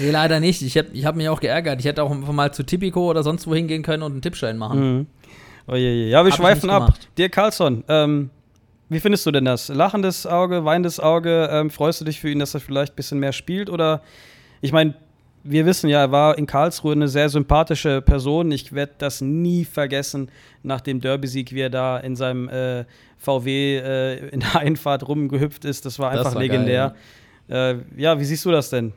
Nee, leider nicht. Ich habe ich hab mich auch geärgert. Ich hätte auch einfach mal zu Tipico oder sonst wo hingehen können und einen Tippschein machen. Oh je, je. Ja, wir Hab schweifen ab. Dirk Carlsson, ähm, wie findest du denn das? Lachendes Auge, weinendes Auge? Ähm, freust du dich für ihn, dass er vielleicht ein bisschen mehr spielt? Oder, ich meine, wir wissen ja, er war in Karlsruhe eine sehr sympathische Person. Ich werde das nie vergessen, nach dem Derby-Sieg, wie er da in seinem äh, VW äh, in der Einfahrt rumgehüpft ist. Das war Das einfach war legendär. Äh, ja, wie siehst du das denn?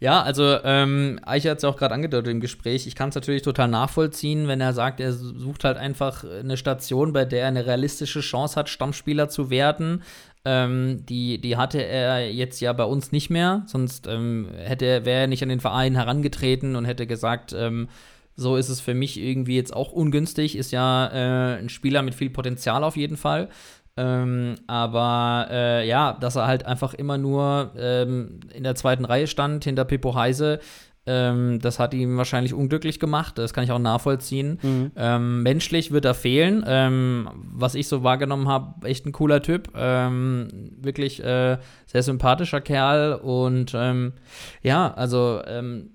Ja, also ähm, Eicher hat es ja auch gerade angedeutet im Gespräch. Ich kann es natürlich total nachvollziehen, wenn er sagt, er sucht halt einfach eine Station, bei der er eine realistische Chance hat, Stammspieler zu werden. Ähm, die, die hatte er jetzt ja bei uns nicht mehr, sonst ähm, wäre er nicht an den Verein herangetreten und hätte gesagt, ähm, so ist es für mich irgendwie jetzt auch ungünstig. Ist ja äh, ein Spieler mit viel Potenzial auf jeden Fall. Ähm, aber äh, ja, dass er halt einfach immer nur ähm, in der zweiten Reihe stand, hinter Pippo Heise, ähm, das hat ihn wahrscheinlich unglücklich gemacht. Das kann ich auch nachvollziehen. Ähm, menschlich wird er fehlen. Ähm, was ich so wahrgenommen habe, echt ein cooler Typ. Ähm, wirklich äh, sehr sympathischer Kerl. Und ähm, ja, also ähm,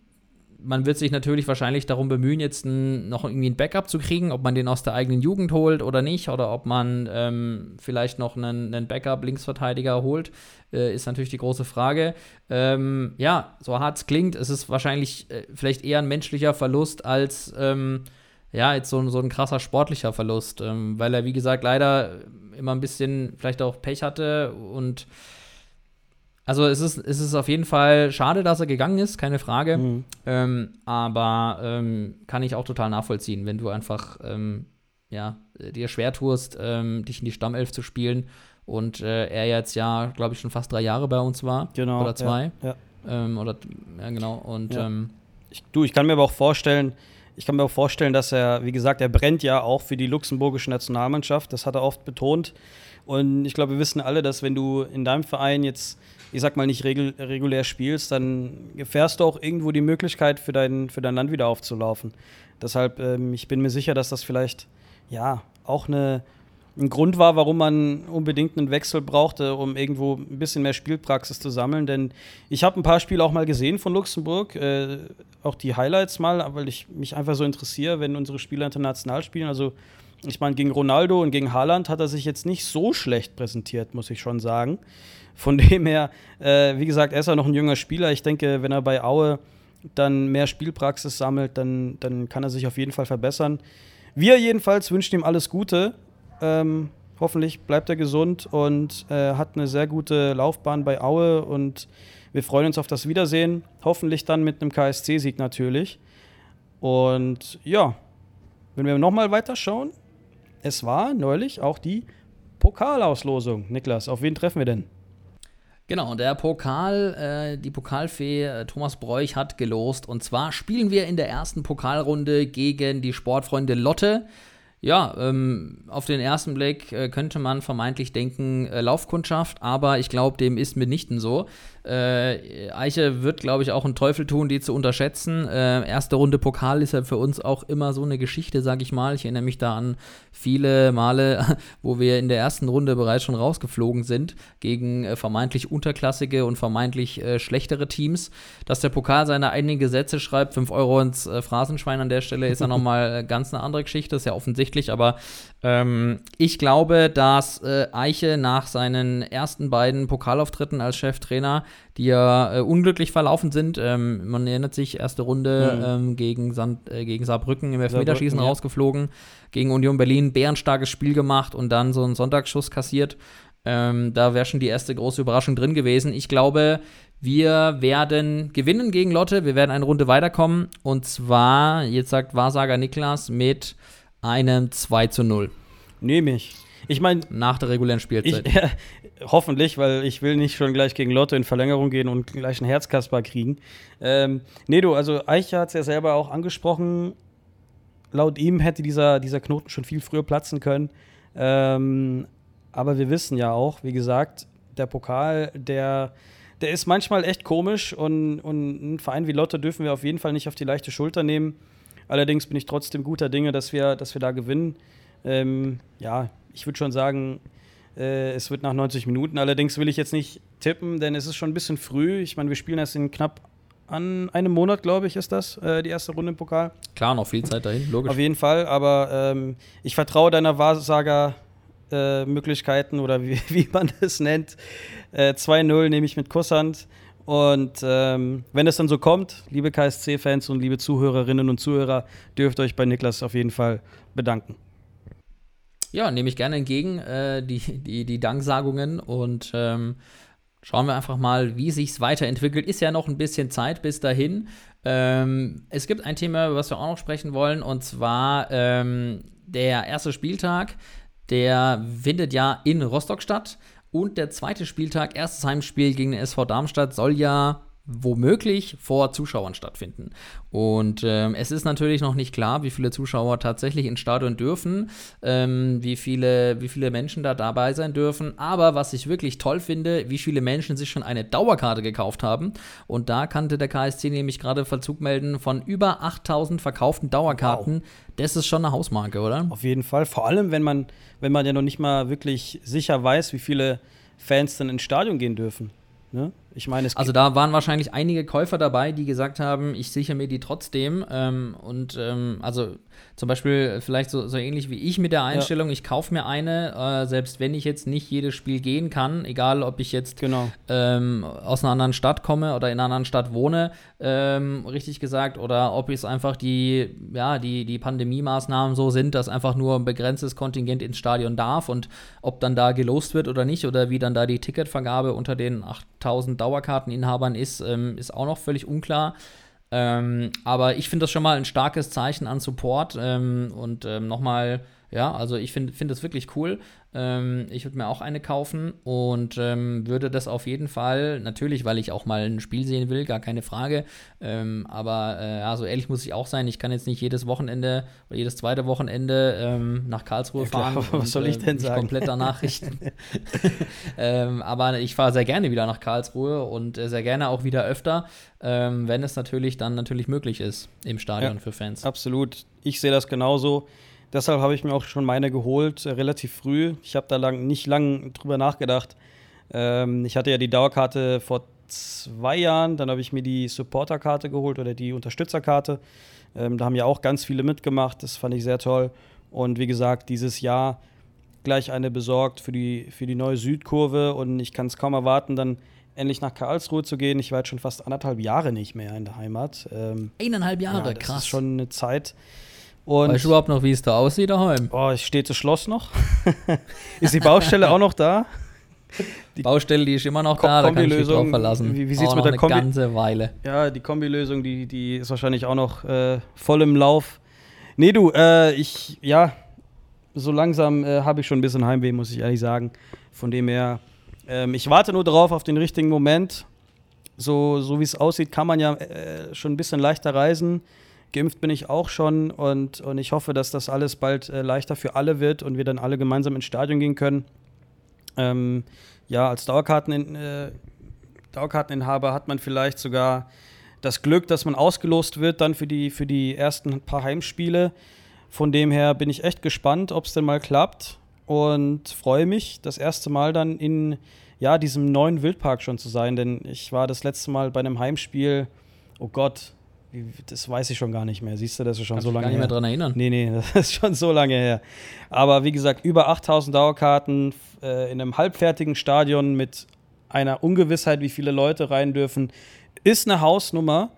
man wird sich natürlich wahrscheinlich darum bemühen, jetzt ein, noch irgendwie ein Backup zu kriegen, ob man den aus der eigenen Jugend holt oder nicht, oder ob man ähm, vielleicht noch einen, einen Backup-Linksverteidiger holt, äh, ist natürlich die große Frage. Ähm, ja, so hart es klingt, es ist wahrscheinlich äh, vielleicht eher ein menschlicher Verlust als ähm, ja, jetzt so, ein- so ein krasser sportlicher Verlust, ähm, weil er, wie gesagt, leider immer ein bisschen vielleicht auch Pech hatte und also es ist, es ist auf jeden Fall schade, dass er gegangen ist, keine Frage. Ähm, aber ähm, kann ich auch total nachvollziehen, wenn du einfach ähm, ja, äh, dir schwer tust, ähm, dich in die Stammelf zu spielen. Und äh, er jetzt ja, glaube ich, schon fast drei Jahre bei uns war. Genau. Oder zwei. Ja, ja. Ähm, oder ja, genau. Und Ja. ähm, Ich, du, ich kann mir aber auch vorstellen, ich kann mir auch vorstellen, dass er, wie gesagt, er brennt ja auch für die luxemburgische Nationalmannschaft. Das hat er oft betont. Und ich glaube, wir wissen alle, dass wenn du in deinem Verein jetzt, ich sag mal, nicht regul regulär spielst, dann gefährst du auch irgendwo die Möglichkeit, für dein, für dein Land wieder aufzulaufen. Deshalb, ähm, ich bin mir sicher, dass das vielleicht, ja, auch eine, ein Grund war, warum man unbedingt einen Wechsel brauchte, um irgendwo ein bisschen mehr Spielpraxis zu sammeln. Denn ich habe ein paar Spiele auch mal gesehen von Luxemburg, äh, auch die Highlights mal, weil ich mich einfach so interessiere, wenn unsere Spieler international spielen. Also ich meine, gegen Ronaldo und gegen Haaland hat er sich jetzt nicht so schlecht präsentiert, muss ich schon sagen. Von dem her, äh, wie gesagt, er ist ja noch ein junger Spieler. Ich denke, wenn er bei Aue dann mehr Spielpraxis sammelt, dann, dann kann er sich auf jeden Fall verbessern. Wir jedenfalls wünschen ihm alles Gute. Ähm, hoffentlich bleibt er gesund und äh, hat eine sehr gute Laufbahn bei Aue und wir freuen uns auf das Wiedersehen. Hoffentlich dann mit einem KSC-Sieg natürlich. Und ja, wenn wir nochmal weiterschauen, es war neulich auch die Pokalauslosung. Niklas, auf wen treffen wir denn? Genau, der Pokal, äh, die Pokalfee äh, Thomas Bräuch hat gelost. Und zwar spielen wir in der ersten Pokalrunde gegen die Sportfreunde Lotte. Ja, ähm, auf den ersten Blick äh, könnte man vermeintlich denken, äh, Laufkundschaft, aber ich glaube, dem ist mitnichten so. Äh, Eiche wird, glaube ich, auch einen Teufel tun, die zu unterschätzen. Äh, erste Runde Pokal ist ja für uns auch immer so eine Geschichte, sage ich mal. Ich erinnere mich da an viele Male, wo wir in der ersten Runde bereits schon rausgeflogen sind gegen äh, vermeintlich unterklassige und vermeintlich äh, schlechtere Teams. Dass der Pokal seine eigenen Gesetze schreibt, 5 Euro ins äh, Phrasenschwein an der Stelle, ist ja nochmal ganz eine andere Geschichte, ist ja offensichtlich, aber ähm, ich glaube, dass äh, Eiche nach seinen ersten beiden Pokalauftritten als Cheftrainer, die ja äh, unglücklich verlaufen sind, ähm, man erinnert sich, erste Runde mhm. ähm, gegen, Sand, äh, gegen Saarbrücken im Elfmeterschießen ja. rausgeflogen, gegen Union Berlin bärenstarkes Spiel gemacht und dann so einen Sonntagsschuss kassiert. Ähm, da wäre schon die erste große Überraschung drin gewesen. Ich glaube, wir werden gewinnen gegen Lotte. Wir werden eine Runde weiterkommen. Und zwar, jetzt sagt Wahrsager Niklas, mit einem 2 zu 0. Nehme ich. Ich meine. Nach der regulären Spielzeit. Ich, ja, hoffentlich, weil ich will nicht schon gleich gegen Lotte in Verlängerung gehen und gleich einen Herzkasper kriegen. Ähm, nee, du, also Eicher hat es ja selber auch angesprochen. Laut ihm hätte dieser, dieser Knoten schon viel früher platzen können. Ähm, aber wir wissen ja auch, wie gesagt, der Pokal, der, der ist manchmal echt komisch und, und einen Verein wie Lotte dürfen wir auf jeden Fall nicht auf die leichte Schulter nehmen. Allerdings bin ich trotzdem guter Dinge, dass wir, dass wir da gewinnen. Ähm, ja, ich würde schon sagen, äh, es wird nach 90 Minuten. Allerdings will ich jetzt nicht tippen, denn es ist schon ein bisschen früh. Ich meine, wir spielen erst in knapp an einem Monat, glaube ich, ist das, äh, die erste Runde im Pokal. Klar, noch viel Zeit dahin, logisch. Auf jeden Fall, aber ähm, ich vertraue deiner Wahrsager-Möglichkeiten äh, oder wie, wie, man das nennt. Äh, 2-0 nehme ich mit Kusshand. Und ähm, wenn es dann so kommt, liebe KSC-Fans und liebe Zuhörerinnen und Zuhörer, dürft ihr euch bei Niklas auf jeden Fall bedanken. Ja, nehme ich gerne entgegen, äh, die, die, die Danksagungen und ähm, schauen wir einfach mal, wie sich es weiterentwickelt. Ist ja noch ein bisschen Zeit bis dahin. Ähm, es gibt ein Thema, über das wir auch noch sprechen wollen, und zwar ähm, der erste Spieltag. Der findet ja in Rostock statt. Und der zweite Spieltag, erstes Heimspiel gegen den SV Darmstadt, soll ja womöglich vor Zuschauern stattfinden. Und ähm, es ist natürlich noch nicht klar, wie viele Zuschauer tatsächlich ins Stadion dürfen, ähm, wie, viele, wie viele Menschen da dabei sein dürfen. Aber was ich wirklich toll finde, wie viele Menschen sich schon eine Dauerkarte gekauft haben. Und da kannte der KSC nämlich gerade Verzug melden von über 8000 verkauften Dauerkarten. Wow. Das ist schon eine Hausmarke, oder? Auf jeden Fall. Vor allem, wenn man, wenn man ja noch nicht mal wirklich sicher weiß, wie viele Fans dann ins Stadion gehen dürfen. Ne? Ich meine, es Also da waren wahrscheinlich einige Käufer dabei, die gesagt haben, ich sichere mir die trotzdem. Ähm, und ähm, also zum Beispiel vielleicht so, so ähnlich wie ich mit der Einstellung, ja. ich kaufe mir eine, äh, selbst wenn ich jetzt nicht jedes Spiel gehen kann, egal ob ich jetzt genau. ähm, aus einer anderen Stadt komme oder in einer anderen Stadt wohne, ähm, richtig gesagt, oder ob es einfach die, ja, die, die Pandemie-Maßnahmen so sind, dass einfach nur ein begrenztes Kontingent ins Stadion darf und ob dann da gelost wird oder nicht oder wie dann da die Ticketvergabe unter den 8000 Dauerkarteninhabern ist, ähm, ist auch noch völlig unklar. Ähm, aber ich finde das schon mal ein starkes Zeichen an Support. Ähm, und ähm, nochmal Ja, also ich finde find das wirklich cool. Ähm, ich würde mir auch eine kaufen und ähm, würde das auf jeden Fall, natürlich, weil ich auch mal ein Spiel sehen will, gar keine Frage. Ähm, aber äh, ja, so ehrlich muss ich auch sein, ich kann jetzt nicht jedes Wochenende oder jedes zweite Wochenende ähm, nach Karlsruhe Ja, klar, fahren. was und, soll ich äh, denn mich sagen? komplett danach richten. ähm, aber ich fahre sehr gerne wieder nach Karlsruhe und äh, sehr gerne auch wieder öfter, ähm, wenn es natürlich dann natürlich möglich ist im Stadion Ja. für Fans. Absolut. Ich sehe das genauso. Deshalb habe ich mir auch schon meine geholt, äh, relativ früh. Ich habe da lang, nicht lange drüber nachgedacht. Ähm, ich hatte ja die Dauerkarte vor zwei Jahren, dann habe ich mir die Supporterkarte geholt oder die Unterstützerkarte. Ähm, da haben ja auch ganz viele mitgemacht, das fand ich sehr toll. Und wie gesagt, dieses Jahr gleich eine besorgt für die, für die neue Südkurve und ich kann es kaum erwarten, dann endlich nach Karlsruhe zu gehen. Ich war jetzt schon fast anderthalb Jahre nicht mehr in der Heimat. Ähm, Eineinhalb Jahre, ja, das krass. ist schon eine Zeit. Und weißt du überhaupt noch, wie es da aussieht daheim? oh, steht das Schloss noch? ist die Baustelle auch noch da? Die Baustelle, die ist immer noch Ko- da, da kann ich mich drauf verlassen. wie- wie sieht's Auch mit der Kombi- eine ganze Weile. Ja, die Kombilösung, die, die ist wahrscheinlich auch noch äh, voll im Lauf. Nee, du, äh, ich, ja, so langsam äh, habe ich schon ein bisschen Heimweh, muss ich ehrlich sagen. Von dem her, ähm, ich warte nur drauf auf den richtigen Moment. So, so wie es aussieht, kann man ja äh, schon ein bisschen leichter reisen. Geimpft bin ich auch schon und, und ich hoffe, dass das alles bald äh, leichter für alle wird und wir dann alle gemeinsam ins Stadion gehen können. Ähm, ja, als Dauerkarten, äh, Dauerkarteninhaber hat man vielleicht sogar das Glück, dass man ausgelost wird dann für die, für die ersten paar Heimspiele. Von dem her bin ich echt gespannt, ob es denn mal klappt und freue mich, das erste Mal dann in ja, diesem neuen Wildpark schon zu sein, denn ich war das letzte Mal bei einem Heimspiel, oh Gott, das weiß ich schon gar nicht mehr. Siehst du, das ist schon Kannst so lange gar nicht mehr her. dran erinnern. Nee, nee, das ist schon so lange her. Aber wie gesagt, über 8000 Dauerkarten äh, in einem halbfertigen Stadion mit einer Ungewissheit, wie viele Leute rein dürfen, ist eine Hausnummer.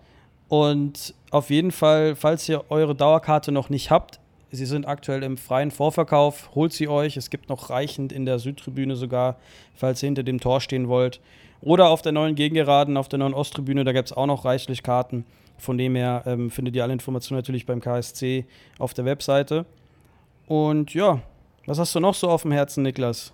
Und auf jeden Fall, falls ihr eure Dauerkarte noch nicht habt, sie sind aktuell im freien Vorverkauf, holt sie euch. Es gibt noch reichend in der Südtribüne sogar, falls ihr hinter dem Tor stehen wollt. Oder auf der neuen Gegengeraden, auf der neuen Osttribüne, da gibt es auch noch reichlich Karten. Von dem her ähm, findet ihr alle Informationen natürlich beim KSC auf der Webseite. Und ja, was hast du noch so auf dem Herzen, Niklas?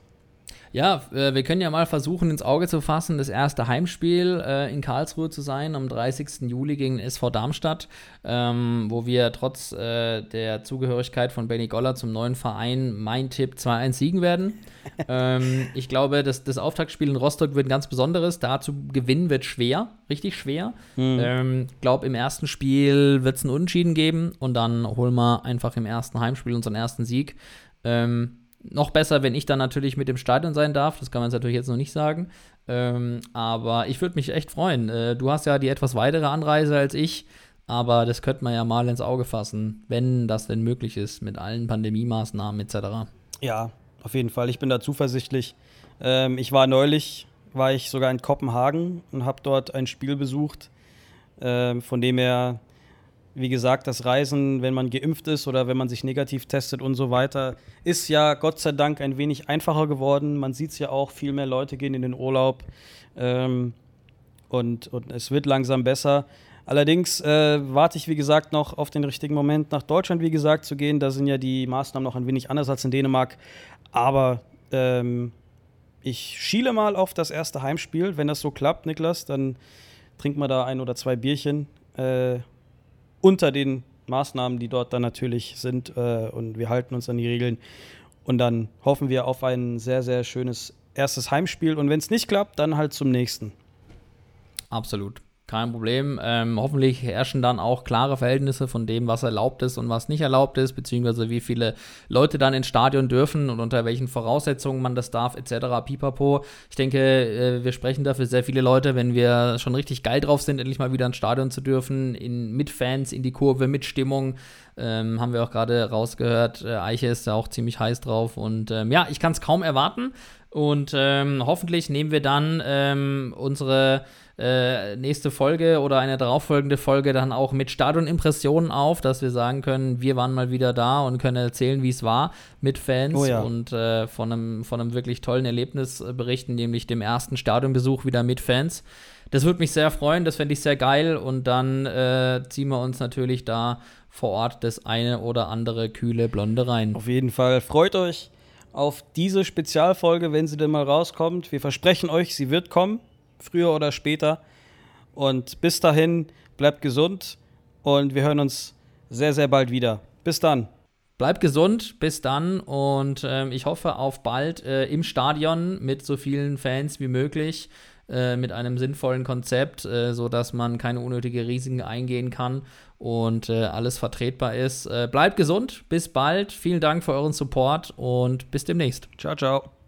Ja, äh, wir können ja mal versuchen, ins Auge zu fassen, das erste Heimspiel äh, in Karlsruhe zu sein, am 30. Juli gegen SV Darmstadt, ähm, wo wir trotz äh, der Zugehörigkeit von Benny Goller zum neuen Verein, mein Tipp, 2-1 siegen werden. ähm, ich glaube, das, das Auftaktspiel in Rostock wird ein ganz besonderes. Da zu gewinnen wird schwer, richtig schwer. Ich ähm, glaube, im ersten Spiel wird es einen Unentschieden geben und dann holen wir einfach im ersten Heimspiel unseren ersten Sieg. Ähm, noch besser, wenn ich dann natürlich mit dem Stadion sein darf. Das kann man jetzt natürlich jetzt noch nicht sagen. Ähm, aber ich würde mich echt freuen. Äh, du hast ja die etwas weitere Anreise als ich. Aber das könnte man ja mal ins Auge fassen, wenn das denn möglich ist, mit allen Pandemie-Maßnahmen etc. Ja, auf jeden Fall. Ich bin da zuversichtlich. Ähm, ich war neulich, war ich sogar in Kopenhagen und habe dort ein Spiel besucht. Ähm, von dem her, wie gesagt, das Reisen, wenn man geimpft ist oder wenn man sich negativ testet und so weiter, ist ja Gott sei Dank ein wenig einfacher geworden. Man sieht es ja auch, viel mehr Leute gehen in den Urlaub. Ähm, und, und es wird langsam besser. Allerdings äh, warte ich, wie gesagt, noch auf den richtigen Moment, nach Deutschland, wie gesagt, zu gehen. Da sind ja die Maßnahmen noch ein wenig anders als in Dänemark. Aber ähm, ich schiele mal auf das erste Heimspiel. Wenn das so klappt, Niklas, dann trinken wir da ein oder zwei Bierchen äh, unter den Maßnahmen, die dort dann natürlich sind. Äh, und wir halten uns an die Regeln. Und dann hoffen wir auf ein sehr, sehr schönes erstes Heimspiel. Und wenn es nicht klappt, dann halt zum nächsten. Absolut. Kein Problem. Ähm, hoffentlich herrschen dann auch klare Verhältnisse von dem, was erlaubt ist und was nicht erlaubt ist, beziehungsweise wie viele Leute dann ins Stadion dürfen und unter welchen Voraussetzungen man das darf, etc. Pipapo. Ich denke, äh, wir sprechen dafür sehr viele Leute, wenn wir schon richtig geil drauf sind, endlich mal wieder ins Stadion zu dürfen, in, mit Fans in die Kurve, mit Stimmung. Ähm, haben wir auch gerade rausgehört. Äh, Eiche ist da auch ziemlich heiß drauf und ähm, ja, ich kann es kaum erwarten. Und ähm, hoffentlich nehmen wir dann ähm, unsere äh, nächste Folge oder eine darauffolgende Folge dann auch mit Stadionimpressionen auf, dass wir sagen können, wir waren mal wieder da und können erzählen, wie es war mit Fans Oh ja. und äh, von, einem, von einem wirklich tollen Erlebnis äh, berichten, nämlich dem ersten Stadionbesuch wieder mit Fans. Das würde mich sehr freuen, das fände ich sehr geil und dann äh, ziehen wir uns natürlich da vor Ort das eine oder andere kühle Blonde rein. Auf jeden Fall. Freut euch auf diese Spezialfolge, wenn sie denn mal rauskommt. Wir versprechen euch, sie wird kommen, früher oder später. Und bis dahin, bleibt gesund und wir hören uns sehr, sehr bald wieder. Bis dann. Bleibt gesund, bis dann und ähm, ich hoffe auf bald äh, im Stadion mit so vielen Fans wie möglich, äh, mit einem sinnvollen Konzept, äh, sodass man keine unnötige Risiken eingehen kann und äh, alles vertretbar ist. Äh, bleibt gesund, bis bald, vielen Dank für euren Support und bis demnächst. Ciao, ciao.